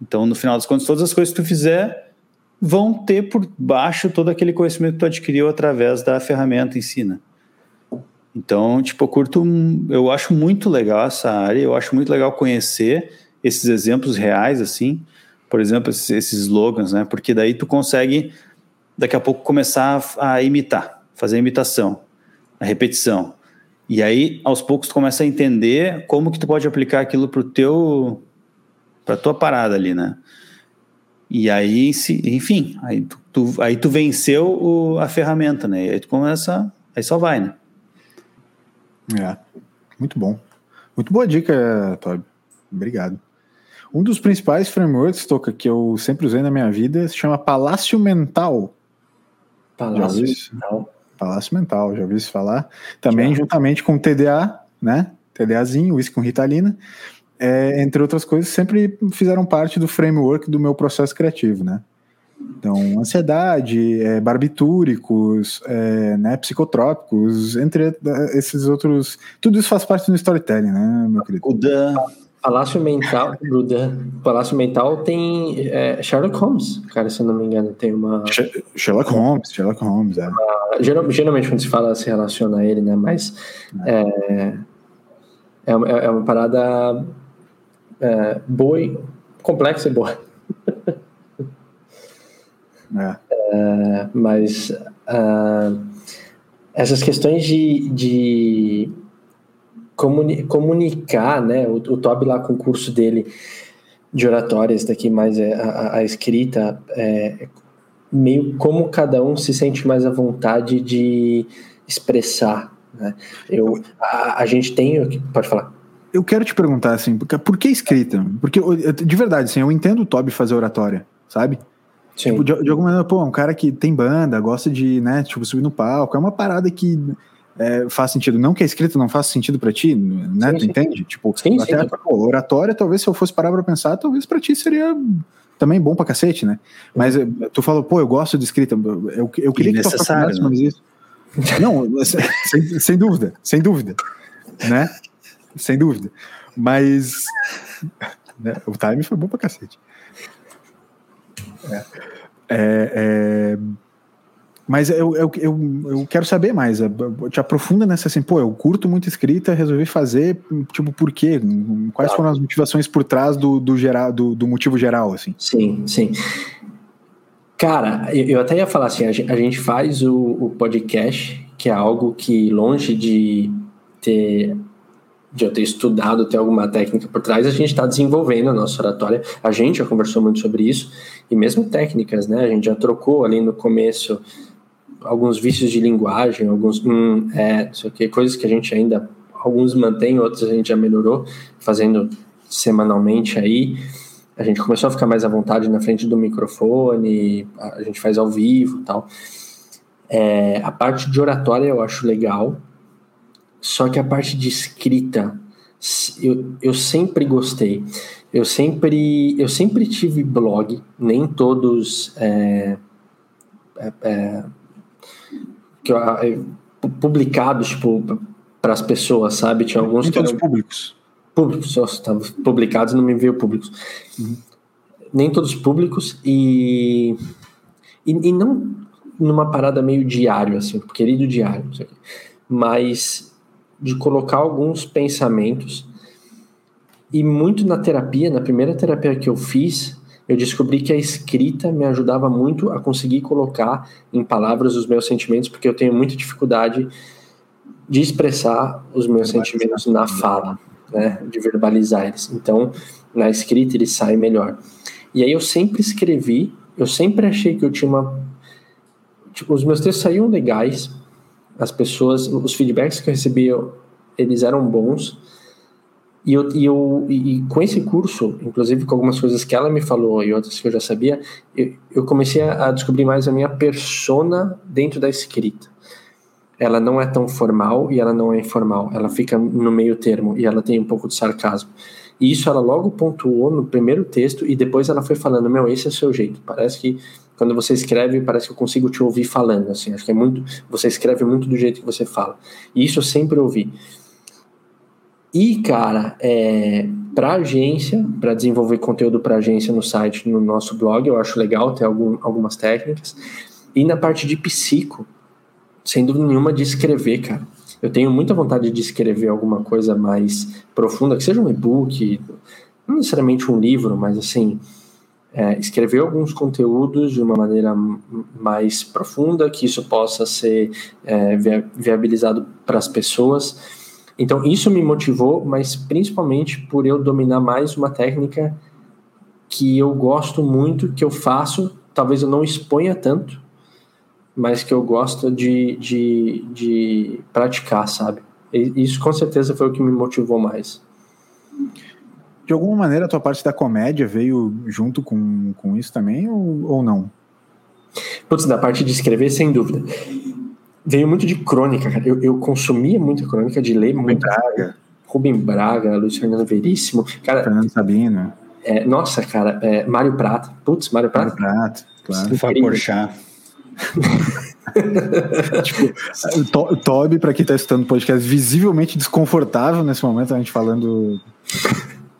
Então, no final das contas, todas as coisas que tu fizer vão ter por baixo todo aquele conhecimento que tu adquiriu através da ferramenta em si, né? Então, tipo, eu curto, eu acho muito legal essa área, eu acho muito legal conhecer esses exemplos reais, assim, por exemplo, esses, esses slogans, né? Porque daí tu consegue, daqui a pouco, começar a, a imitar, fazer a imitação, a repetição. E aí, aos poucos, tu começa a entender como que tu pode aplicar aquilo pro teu, pra tua parada ali, né? E aí, enfim, aí tu, tu aí tu venceu o, a ferramenta, né? E aí tu começa, aí só vai, né? É, muito bom. Muito boa dica, Toby. Obrigado. Um dos principais frameworks, Toca, que eu sempre usei na minha vida se chama Palácio Mental. Palácio Mental. Palácio Mental, já ouviu isso falar? Também já. juntamente com o TDA, né? TDAzinho, isso com Ritalina. é, entre outras coisas, sempre fizeram parte do framework do meu processo criativo, né? Então, ansiedade, é, barbitúricos, é, né, psicotrópicos, entre esses outros. Tudo isso faz parte do storytelling, né, meu querido? O Dan. Palácio Mental, Dan. Palácio Mental tem é, Sherlock Holmes, cara, se eu não me engano, tem uma. Sherlock Holmes, Sherlock Holmes, é. Uma, geralmente, quando se fala, se relaciona a ele, né, mas. É, é, uma, é uma parada é, boa, e, complexa e boa. É. Uh, mas uh, essas questões de, de comuni comunicar, né? O, o Toby lá com o curso dele de oratórias daqui mais é a, a, escrita é meio como cada um se sente mais à vontade de expressar, né? Eu a, a gente tem pode falar eu quero te perguntar assim, por que escrita? Porque de verdade, assim, eu entendo o Toby fazer oratória, sabe? Tipo, de, de, alguma maneira, pô, um cara que tem banda, gosta de, né, tipo, subir no palco, é uma parada que é, faz sentido. Não que a escrita não faça sentido para ti, né? Sim, tu sim. entende? Tipo, sim, até sim. Pô, oratória, talvez se eu fosse parar pra pensar, talvez para ti seria também bom pra cacete, né? Mas eh, tu falou, pô, eu gosto de escrita, eu, eu queria que tu aprofundasse mais isso. Não, sem, sem dúvida, sem dúvida, né? Sem dúvida. Mas né, o time foi bom pra cacete. É. É, é, mas eu, eu, eu, eu, quero saber mais. Te aprofunda nessa assim, pô, eu curto muito escrita, resolvi fazer, tipo, por quê? Quais foram as motivações por trás do, do, geral, do, do motivo geral, assim? Sim, sim. Cara, eu até ia falar assim, a gente faz o, o podcast, que é algo que longe de ter de eu ter estudado, ter alguma técnica por trás, a gente está desenvolvendo a nossa oratória. A gente já conversou muito sobre isso, e mesmo técnicas, né? A gente já trocou ali no começo alguns vícios de linguagem, alguns, hum, é, o que, coisas que a gente ainda, alguns mantém, outros a gente já melhorou, fazendo semanalmente aí. A gente começou a ficar mais à vontade na frente do microfone, a gente faz ao vivo tal. É, a parte de oratória eu acho legal, só que a parte de escrita, eu, eu sempre gostei. Eu sempre, eu sempre tive blog, nem todos é, é, é, que eu, publicados tipo, para as pessoas, sabe? Tinha alguns nem todos eram, públicos. Públicos, estavam publicados não me veio públicos. Uhum. Nem todos públicos e, e, e, não numa parada meio diário, assim, querido diário, mas de colocar alguns pensamentos. E muito na terapia, na primeira terapia que eu fiz, eu descobri que a escrita me ajudava muito a conseguir colocar em palavras os meus sentimentos, porque eu tenho muita dificuldade de expressar os meus sentimentos na fala, né, de verbalizar eles. Então, na escrita eles saem melhor. E aí eu sempre escrevi, eu sempre achei que eu tinha uma tipo, os meus textos saíam legais, as pessoas, os feedbacks que eu recebia, eles eram bons. E, eu, e, eu, e com esse curso, inclusive com algumas coisas que ela me falou e outras que eu já sabia, eu, eu comecei a descobrir mais a minha persona dentro da escrita. Ela não é tão formal e ela não é informal. Ela fica no meio termo e ela tem um pouco de sarcasmo. E isso ela logo pontuou no primeiro texto e depois ela foi falando: Meu, esse é o seu jeito. Parece que quando você escreve, parece que eu consigo te ouvir falando, assim, acho que é muito, você escreve muito do jeito que você fala. E isso eu sempre ouvi. E, cara, é, para agência, para desenvolver conteúdo para agência no site, no nosso blog, eu acho legal ter algum, algumas técnicas. E na parte de psico, sem dúvida nenhuma, de escrever, cara. Eu tenho muita vontade de escrever alguma coisa mais profunda, que seja um e-book, não necessariamente um livro, mas assim, é, escrever alguns conteúdos de uma maneira mais profunda, que isso possa ser é, viabilizado para as pessoas. Então, isso me motivou, mas principalmente por eu dominar mais uma técnica que eu gosto muito, que eu faço, talvez eu não exponha tanto, mas que eu gosto de, de, de praticar, sabe? E isso com certeza foi o que me motivou mais de alguma maneira a tua parte da comédia veio junto com, com isso também ou, ou não? Putz, da parte de escrever, sem dúvida. Veio muito de crônica, cara. Eu, eu consumia muita crônica, de ler muita. Rubem Braga, Luiz Fernando Veríssimo. Cara, Fernando Sabino. É, nossa, cara, é, Mário Prata. Putz, Mário Prata. Mário Prata, claro. Fábio Porchat. tipo, to, Toby, para quem está escutando o podcast, visivelmente desconfortável nesse momento, a gente falando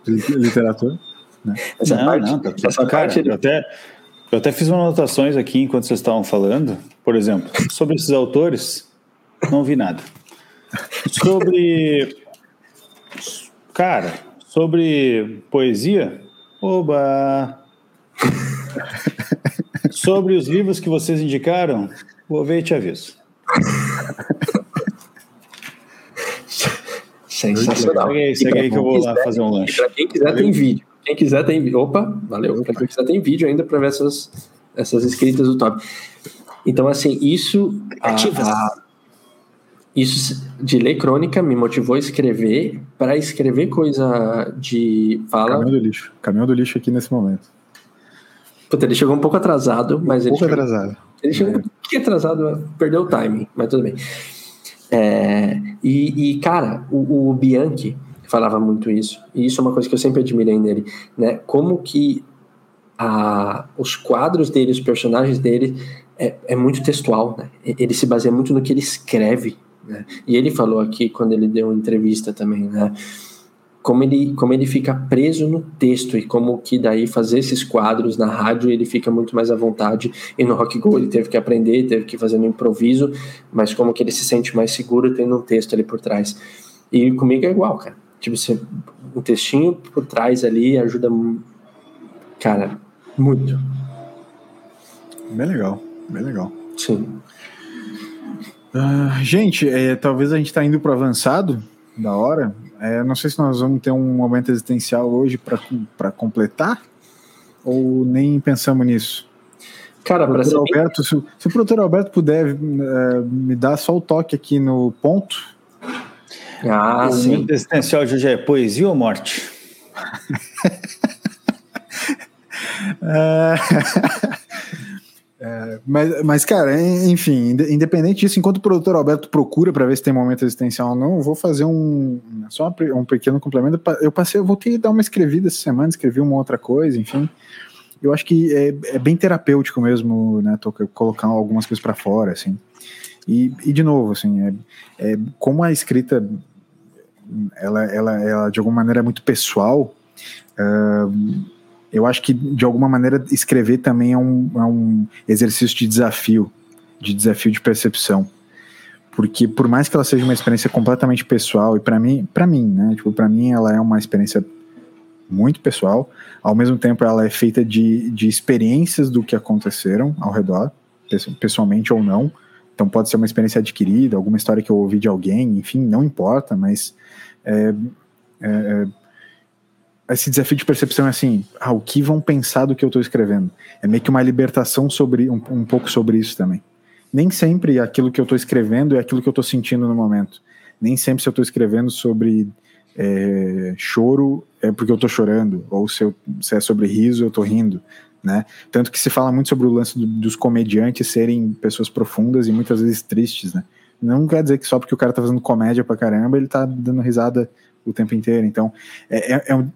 de literatura. Né? Essa não, parte, não, tá, essa cara, parte... eu, até, eu até fiz anotações aqui enquanto vocês estavam falando. Por exemplo, sobre esses autores, não vi nada. Sobre. Cara, sobre poesia, oba! Sobre os livros que vocês indicaram, vou ver e te aviso. Sensacional. Segue aí, segue aí que eu vou lá fazer um lanche. Para quem quiser, tem vídeo. Quem quiser, tem. Opa, valeu. Para quem quiser, tem vídeo ainda para ver essas, essas escritas do top. Então, assim, isso. Ativas. A, isso de ler crônica me motivou a escrever. Para escrever coisa de fala. Caminhão do lixo. Caminhão do lixo aqui nesse momento. Puta, ele chegou um pouco atrasado, mas um ele. pouco chegou, atrasado. Ele chegou é. um pouquinho atrasado, perdeu o timing, mas tudo bem. É, e, e, cara, o, o, Bianchi falava muito isso, e isso é uma coisa que eu sempre admirei nele, né? Como que a, os quadros dele, os personagens dele, é, é muito textual, né? Ele se baseia muito no que ele escreve, né? E ele falou aqui, quando ele deu uma entrevista também, né? como ele, como ele fica preso no texto e como que daí fazer esses quadros na rádio ele fica muito mais à vontade e no Rock Go ele teve que aprender, teve que fazer no improviso, mas como que ele se sente mais seguro tendo um texto ali por trás. E comigo é igual, cara. Tipo, você, um textinho por trás ali ajuda, cara, muito. Bem legal, bem legal. Sim. Uh, gente, é, talvez a gente está indo para avançado da hora. É, não sei se nós vamos ter um momento existencial hoje para completar, ou nem pensamos nisso. Cara, para ser Alberto, se, se, o produtor Alberto puder é, me dar só o toque aqui no ponto. Ah, o sim. momento existencial de hoje é poesia ou morte? é... É, mas, mas, cara, enfim, independente disso, enquanto o produtor Alberto procura para ver se tem momento existencial ou não, eu vou fazer um só um pequeno complemento. Eu passei, eu voltei a dar uma escrevida essa semana, escrevi uma outra coisa, enfim. Eu acho que é, é bem terapêutico mesmo, né? Tô, colocar algumas coisas para fora, assim. E, e, de novo, assim, é, é, como a escrita ela, ela, ela de alguma maneira é muito pessoal. Uh, eu acho que de alguma maneira escrever também é um, é um exercício de desafio, de desafio de percepção. Porque por mais que ela seja uma experiência completamente pessoal, e para mim, para mim, né? Tipo, para mim ela é uma experiência muito pessoal, ao mesmo tempo ela é feita de, de experiências do que aconteceram ao redor, pessoalmente ou não. Então pode ser uma experiência adquirida, alguma história que eu ouvi de alguém, enfim, não importa, mas é, é, é esse desafio de percepção é assim, ah, o que vão pensar do que eu estou escrevendo? É meio que uma libertação sobre um, um pouco sobre isso também. Nem sempre aquilo que eu estou escrevendo é aquilo que eu estou sentindo no momento. Nem sempre se eu estou escrevendo sobre é, choro é porque eu estou chorando, ou se, eu, se, é sobre riso eu estou rindo, né? Tanto que se fala muito sobre o lance do, dos comediantes serem pessoas profundas e muitas vezes tristes, né? Não quer dizer que só porque o cara está fazendo comédia pra caramba ele está dando risada o tempo inteiro. Então, é, é, é um,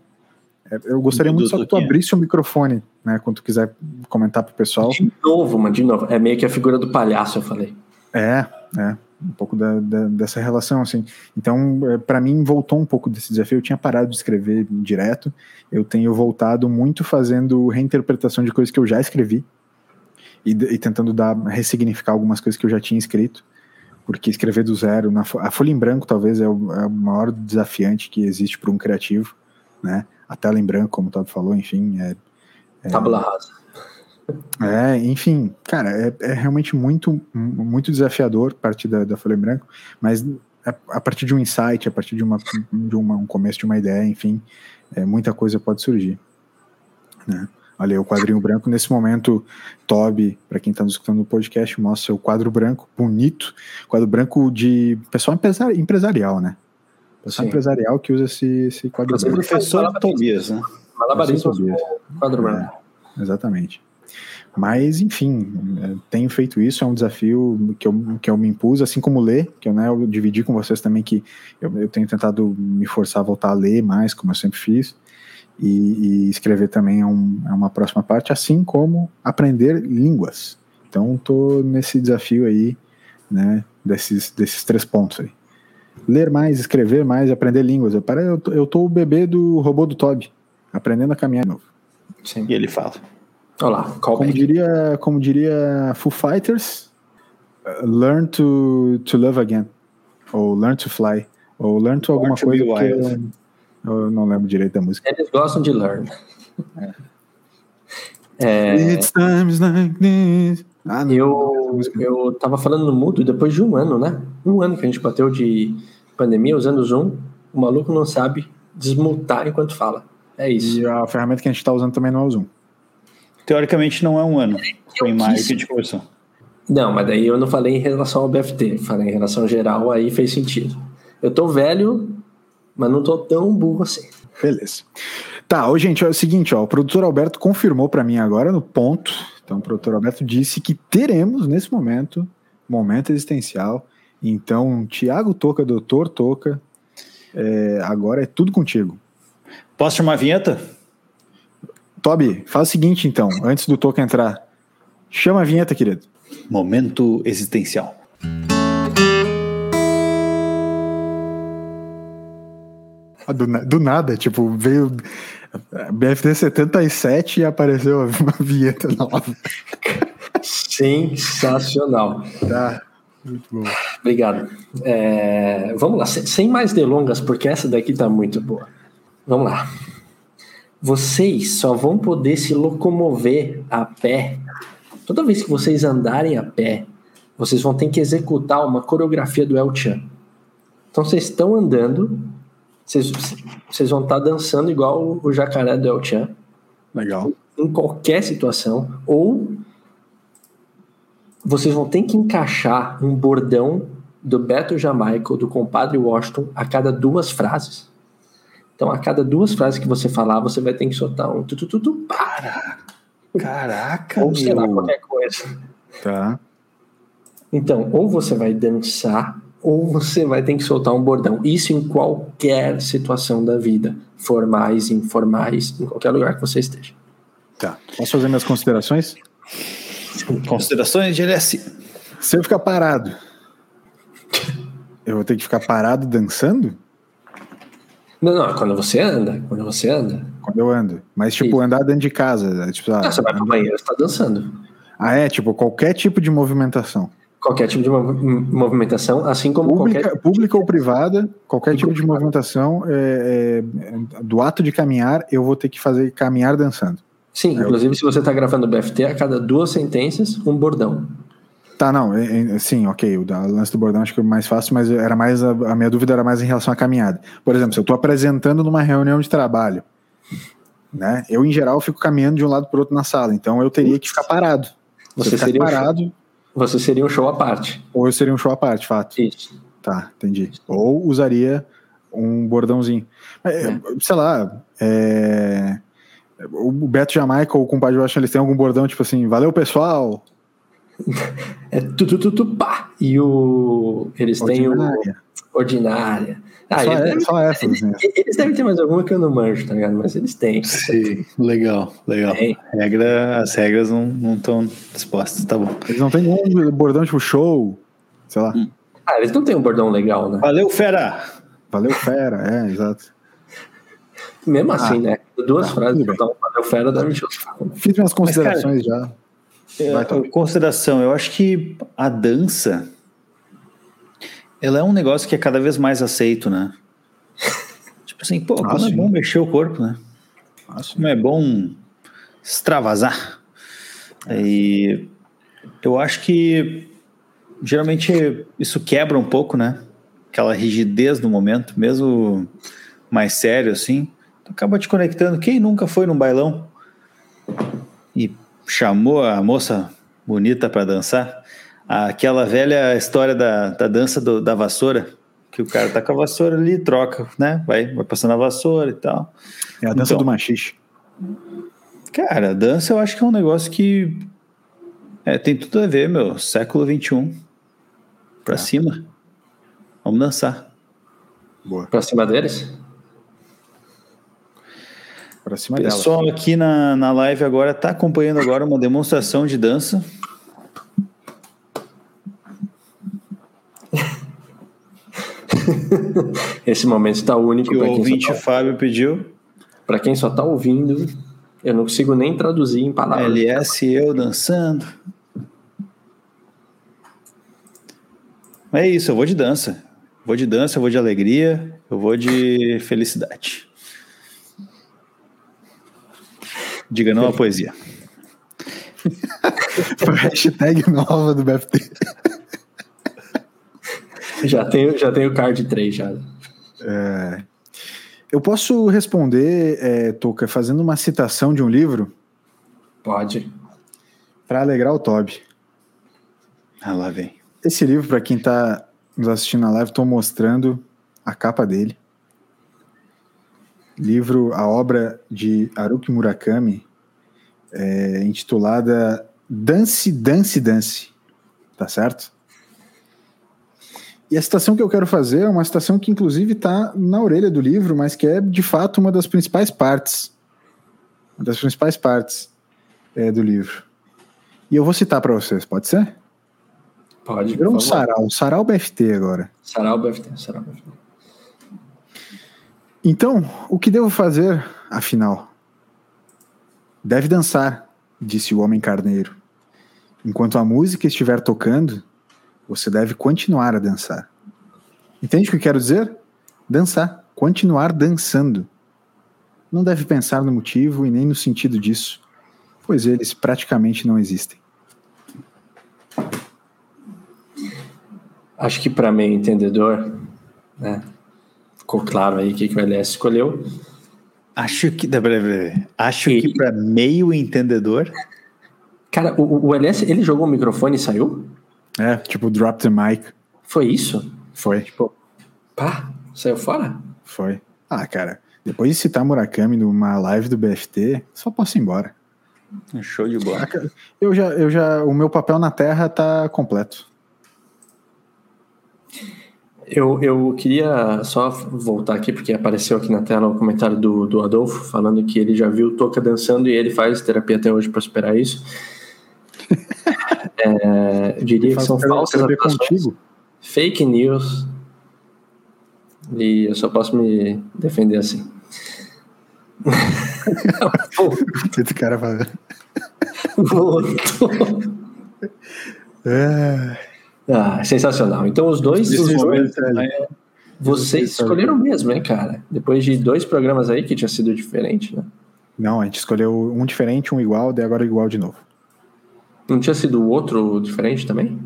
é, eu gostaria muito só que tu abrisse o microfone, né? Quando tu quiser comentar pro pessoal. De novo, mas de novo. É meio que a figura do palhaço, eu falei. É, é. Um pouco da, da, dessa relação, assim. Então, é, para mim, voltou um pouco desse desafio. Eu tinha parado de escrever direto. Eu tenho voltado muito fazendo reinterpretação de coisas que eu já escrevi e, e tentando dar, ressignificar algumas coisas que eu já tinha escrito porque escrever do zero, na, a folha em branco talvez é o, é o maior desafiante que existe para um criativo, né? a tela em branco, como o Todd falou, enfim. É, é, Tabula rasa. É, enfim, cara, é, é, realmente muito, muito desafiador partir da, da folha em branco, mas a, a, partir de um insight, a partir de, uma, de uma, um começo de uma ideia, enfim, é, muita coisa pode surgir. Né? Olha aí, o quadrinho branco. Nesse momento, Toby, para quem está nos escutando no podcast, mostra o quadro branco, bonito, quadro branco de pessoal empresarial, né? Pessoal Sim. empresarial que usa esse, esse quadro branco. Professor Tobias, né? Malabarismo quadro branco. É, exatamente. Mas, enfim, é, tenho feito isso, é um desafio que eu, que eu me impus, assim como ler, que eu, né, eu dividi com vocês também que eu, eu tenho tentado me forçar a voltar a ler mais, como eu sempre fiz, e, e escrever também é, um, é uma próxima parte, assim como aprender línguas. Então, estou nesse desafio aí, né, desses, desses três pontos aí. Ler mais, escrever mais, aprender línguas. Eu, eu, eu tô o bebê do robô do Toby, aprendendo a caminhar de novo. Sim. E ele fala. Olá, como diria, como diria Foo Fighters, learn to, to love again, ou learn to fly, ou learn to alguma coisa que eu, eu, não lembro direito da música. Eles gostam de learn. É. É, It's times like this. Ah, não, eu, eu tava falando no mudo depois de um ano, né? Um ano que a gente bateu de pandemia usando o Zoom, o maluco não sabe desmutar enquanto fala. É isso. E a ferramenta que a gente está usando também não é o Zoom. Teoricamente não é um ano. Foi em maio que a gente começou. Não, mas daí eu não falei em relação ao BFT, falei em relação geral, aí fez sentido. Eu tô velho, mas não tô tão burro assim. Beleza. Tá, ô, gente, é o seguinte, ó, o produtor Alberto confirmou para mim agora no ponto. Então, o produtor Alberto disse que teremos nesse momento momento existencial. Então, Tiago Toca, doutor Toca, é, agora é tudo contigo. Posso chamar a vinheta? Toby, faz o seguinte então, antes do Toca entrar. Chama a vinheta, querido. Momento existencial. Ah, do, do, nada, tipo, veio BFD 77 e apareceu uma vinheta nova. Sensacional. Tá, muito bom. Obrigado. É, vamos lá, sem mais delongas, porque essa daqui tá muito boa. Vamos lá. Vocês só vão poder se locomover a pé. Toda vez que vocês andarem a pé, vocês vão ter que executar uma coreografia do El Chan. Então vocês estão andando, vocês, vocês vão estar dançando igual o jacaré do El Chan. Legal. Em qualquer situação. Ou vocês vão ter que encaixar um bordão do Beto Jamaica ou do compadre Washington a cada duas frases. Então, a cada duas frases que você falar, você vai ter que soltar um tutututu para. Caraca, Ou sei lá, qualquer coisa. Tá. Então, ou você vai dançar, ou você vai ter que soltar um bordão. Isso em qualquer situação da vida. Formais, informais, em qualquer lugar que você esteja. Tá. Posso fazer minhas considerações? Considerações de LS. Se eu ficar parado, eu vou ter que ficar parado dançando? Não, não, quando você anda, quando você anda. Quando eu ando. Mas, tipo, Isso. andar dentro de casa. É, tipo, ah, você vai pro banheiro, você tá dançando. Ah, é? Tipo, qualquer tipo de movimentação. Qualquer tipo de movimentação, assim como pública, qualquer... Pública ou privada, qualquer tipo de movimentação, é, é, do ato de caminhar, eu vou ter que fazer caminhar dançando. Sim, é, inclusive eu... se você está gravando BFT, a cada duas sentenças, um bordão. Tá, não, sim, ok, o lance do bordão acho que é mais fácil, mas era mais a, a, minha dúvida era mais em relação à caminhada. Por exemplo, se eu estou apresentando numa reunião de trabalho, né, eu em geral fico caminhando de um lado para outro na sala, então eu teria que ficar parado. Você seria parado. Um você seria um show à parte. Ou eu seria um show à parte, fato. Isso. Tá, entendi. Ou usaria um bordãozinho. É. Sei lá, é... o Beto Jamaica ou o compadre Washington, eles têm algum bordão tipo assim, valeu pessoal, é tu, tu, tu, tu, pá. E o. Eles ordinária. têm o. Ordinária. Ah, só, é, só essas, né? Eles devem ter mais alguma que eu não manjo, tá ligado? Mas eles têm. Sim, legal, legal. Regra, as regras não estão dispostas, tá bom. Eles não têm nenhum bordão tipo show, sei lá. Hum. Ah, eles não têm um bordão legal, né? Valeu, fera! Valeu, fera, é, exato. Mesmo assim, ah, né? Duas tá, frases, então, valeu, fera, deve Fiz minhas considerações Mas, cara, já. É, consideração, eu acho que a dança ela é um negócio que é cada vez mais aceito, né? tipo assim, pô, como é bom mexer o corpo, né? como é bom extravasar. E eu acho que geralmente isso quebra um pouco, né? Aquela rigidez do momento, mesmo mais sério assim, acaba te conectando. Quem nunca foi num bailão e chamou a moça bonita para dançar. Aquela velha história da, da dança do, da vassoura, que o cara tá com a vassoura ali e troca, né? Vai, vai passando a vassoura e tal. É a dança então, do machixe. Cara, a dança eu acho que é um negócio que É, tem tudo a ver, meu. Século XXI. Pra é. cima. Vamos dançar. Boa. Pra cima deles? Pra cima dela. Pessoal aqui na, na live agora tá acompanhando agora uma demonstração de dança. Esse momento está único. Que o ouvinte tá... Fábio pediu. Para quem só está ouvindo, eu não consigo nem traduzir em palavras. LS eu dançando. É isso, eu vou de dança. Vou de dança, eu vou de alegria, eu vou de felicidade. Diga não à poesia. hashtag nova do BFT. Já tenho, já tenho card 3 já. É, eu posso responder, é, Toca, fazendo uma citação de um livro? Pode. Para alegrar o Toby. Ah, lá vem. Esse livro, para quem está nos assistindo na live, estou mostrando a capa dele. Livro, a obra de Haruki Murakami, é, intitulada Dance, Dance, Dance. Tá certo? E a citação que eu quero fazer é uma citação que, inclusive, está na orelha do livro, mas que é, de fato, uma das principais partes. Uma das principais partes é, do livro. E eu vou citar para vocês, pode ser? Pode. Virou um sarau, um sarau BFT agora. Sarau BFT, sarau BFT. Então, o que devo fazer, afinal? Deve dançar, disse o homem carneiro. Enquanto a música estiver tocando, você deve continuar a dançar. Entende o que quero dizer? Dançar, continuar dançando. Não deve pensar no motivo e nem no sentido disso, pois eles praticamente não existem. Acho que para meio entendedor, né, ficou claro aí o que, que o LS escolheu. Acho que. Acho e... que para meio entendedor. Cara, o, o LS ele jogou o microfone e saiu? É, tipo, drop the mic. Foi isso? Foi. Tipo, pá, saiu fora? Foi. Ah, cara, depois de citar Murakami numa live do BFT, só posso ir embora. Show de bola. Eu já, eu já, o meu papel na Terra tá completo. Eu, eu queria só voltar aqui, porque apareceu aqui na tela o comentário do, do Adolfo, falando que ele já viu Toca dançando e ele faz terapia até hoje para superar isso. É, diria que são falsas contigo. fake news, e eu só posso me defender assim. Esse cara fala. Voltou. É. Ah, sensacional. Então, os dois. Os dois é, vocês escolheram mesmo, hein, cara? Depois de dois programas aí que tinha sido diferente, né? Não, a gente escolheu um diferente, um igual, daí agora igual de novo. Não tinha sido outro diferente também?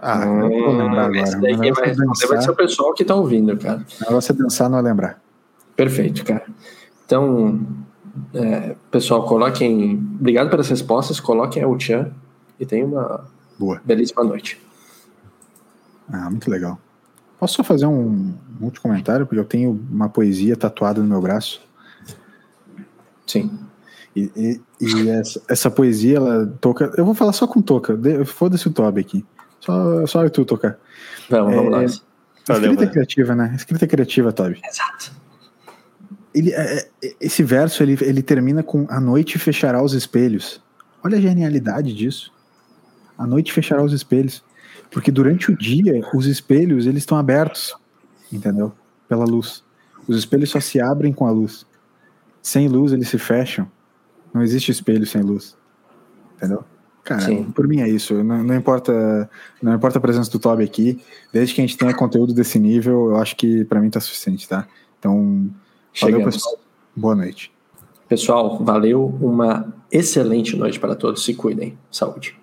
Ah, hum, não vou lembrar agora. Esse daí vai, vai ser o pessoal que tá ouvindo, cara. Na você dançar, não é lembrar. Perfeito, cara. Então, é, pessoal, coloquem. Obrigado pelas respostas. Coloquem o Tchan e tenham uma Boa. belíssima noite. Ah, muito legal. Posso só fazer um, um último comentário? Porque eu tenho uma poesia tatuada no meu braço. Sim. E, e, e essa, essa, poesia, ela toca. Eu vou falar só com toca. Foda-se o Toby aqui. Só, só tu tocar. Vamos, vamos lá. É, escrita criativa, né? Escrita criativa, Toby. Exato. Ele, é, é, esse verso ele, ele termina com A noite fechará os espelhos. Olha a genialidade disso. A noite fechará os espelhos. Porque durante o dia, os espelhos eles estão abertos, entendeu? Pela luz. Os espelhos só se abrem com a luz. Sem luz, eles se fecham. Não existe espelho sem luz. Entendeu? Cara, Sim. por mim é isso. Não, não, importa, não importa a presença do Toby aqui, desde que a gente tenha conteúdo desse nível, eu acho que para mim tá suficiente, tá? Então, valeu, pessoal. Boa noite. Pessoal, valeu. Uma excelente noite para todos. Se cuidem. Saúde.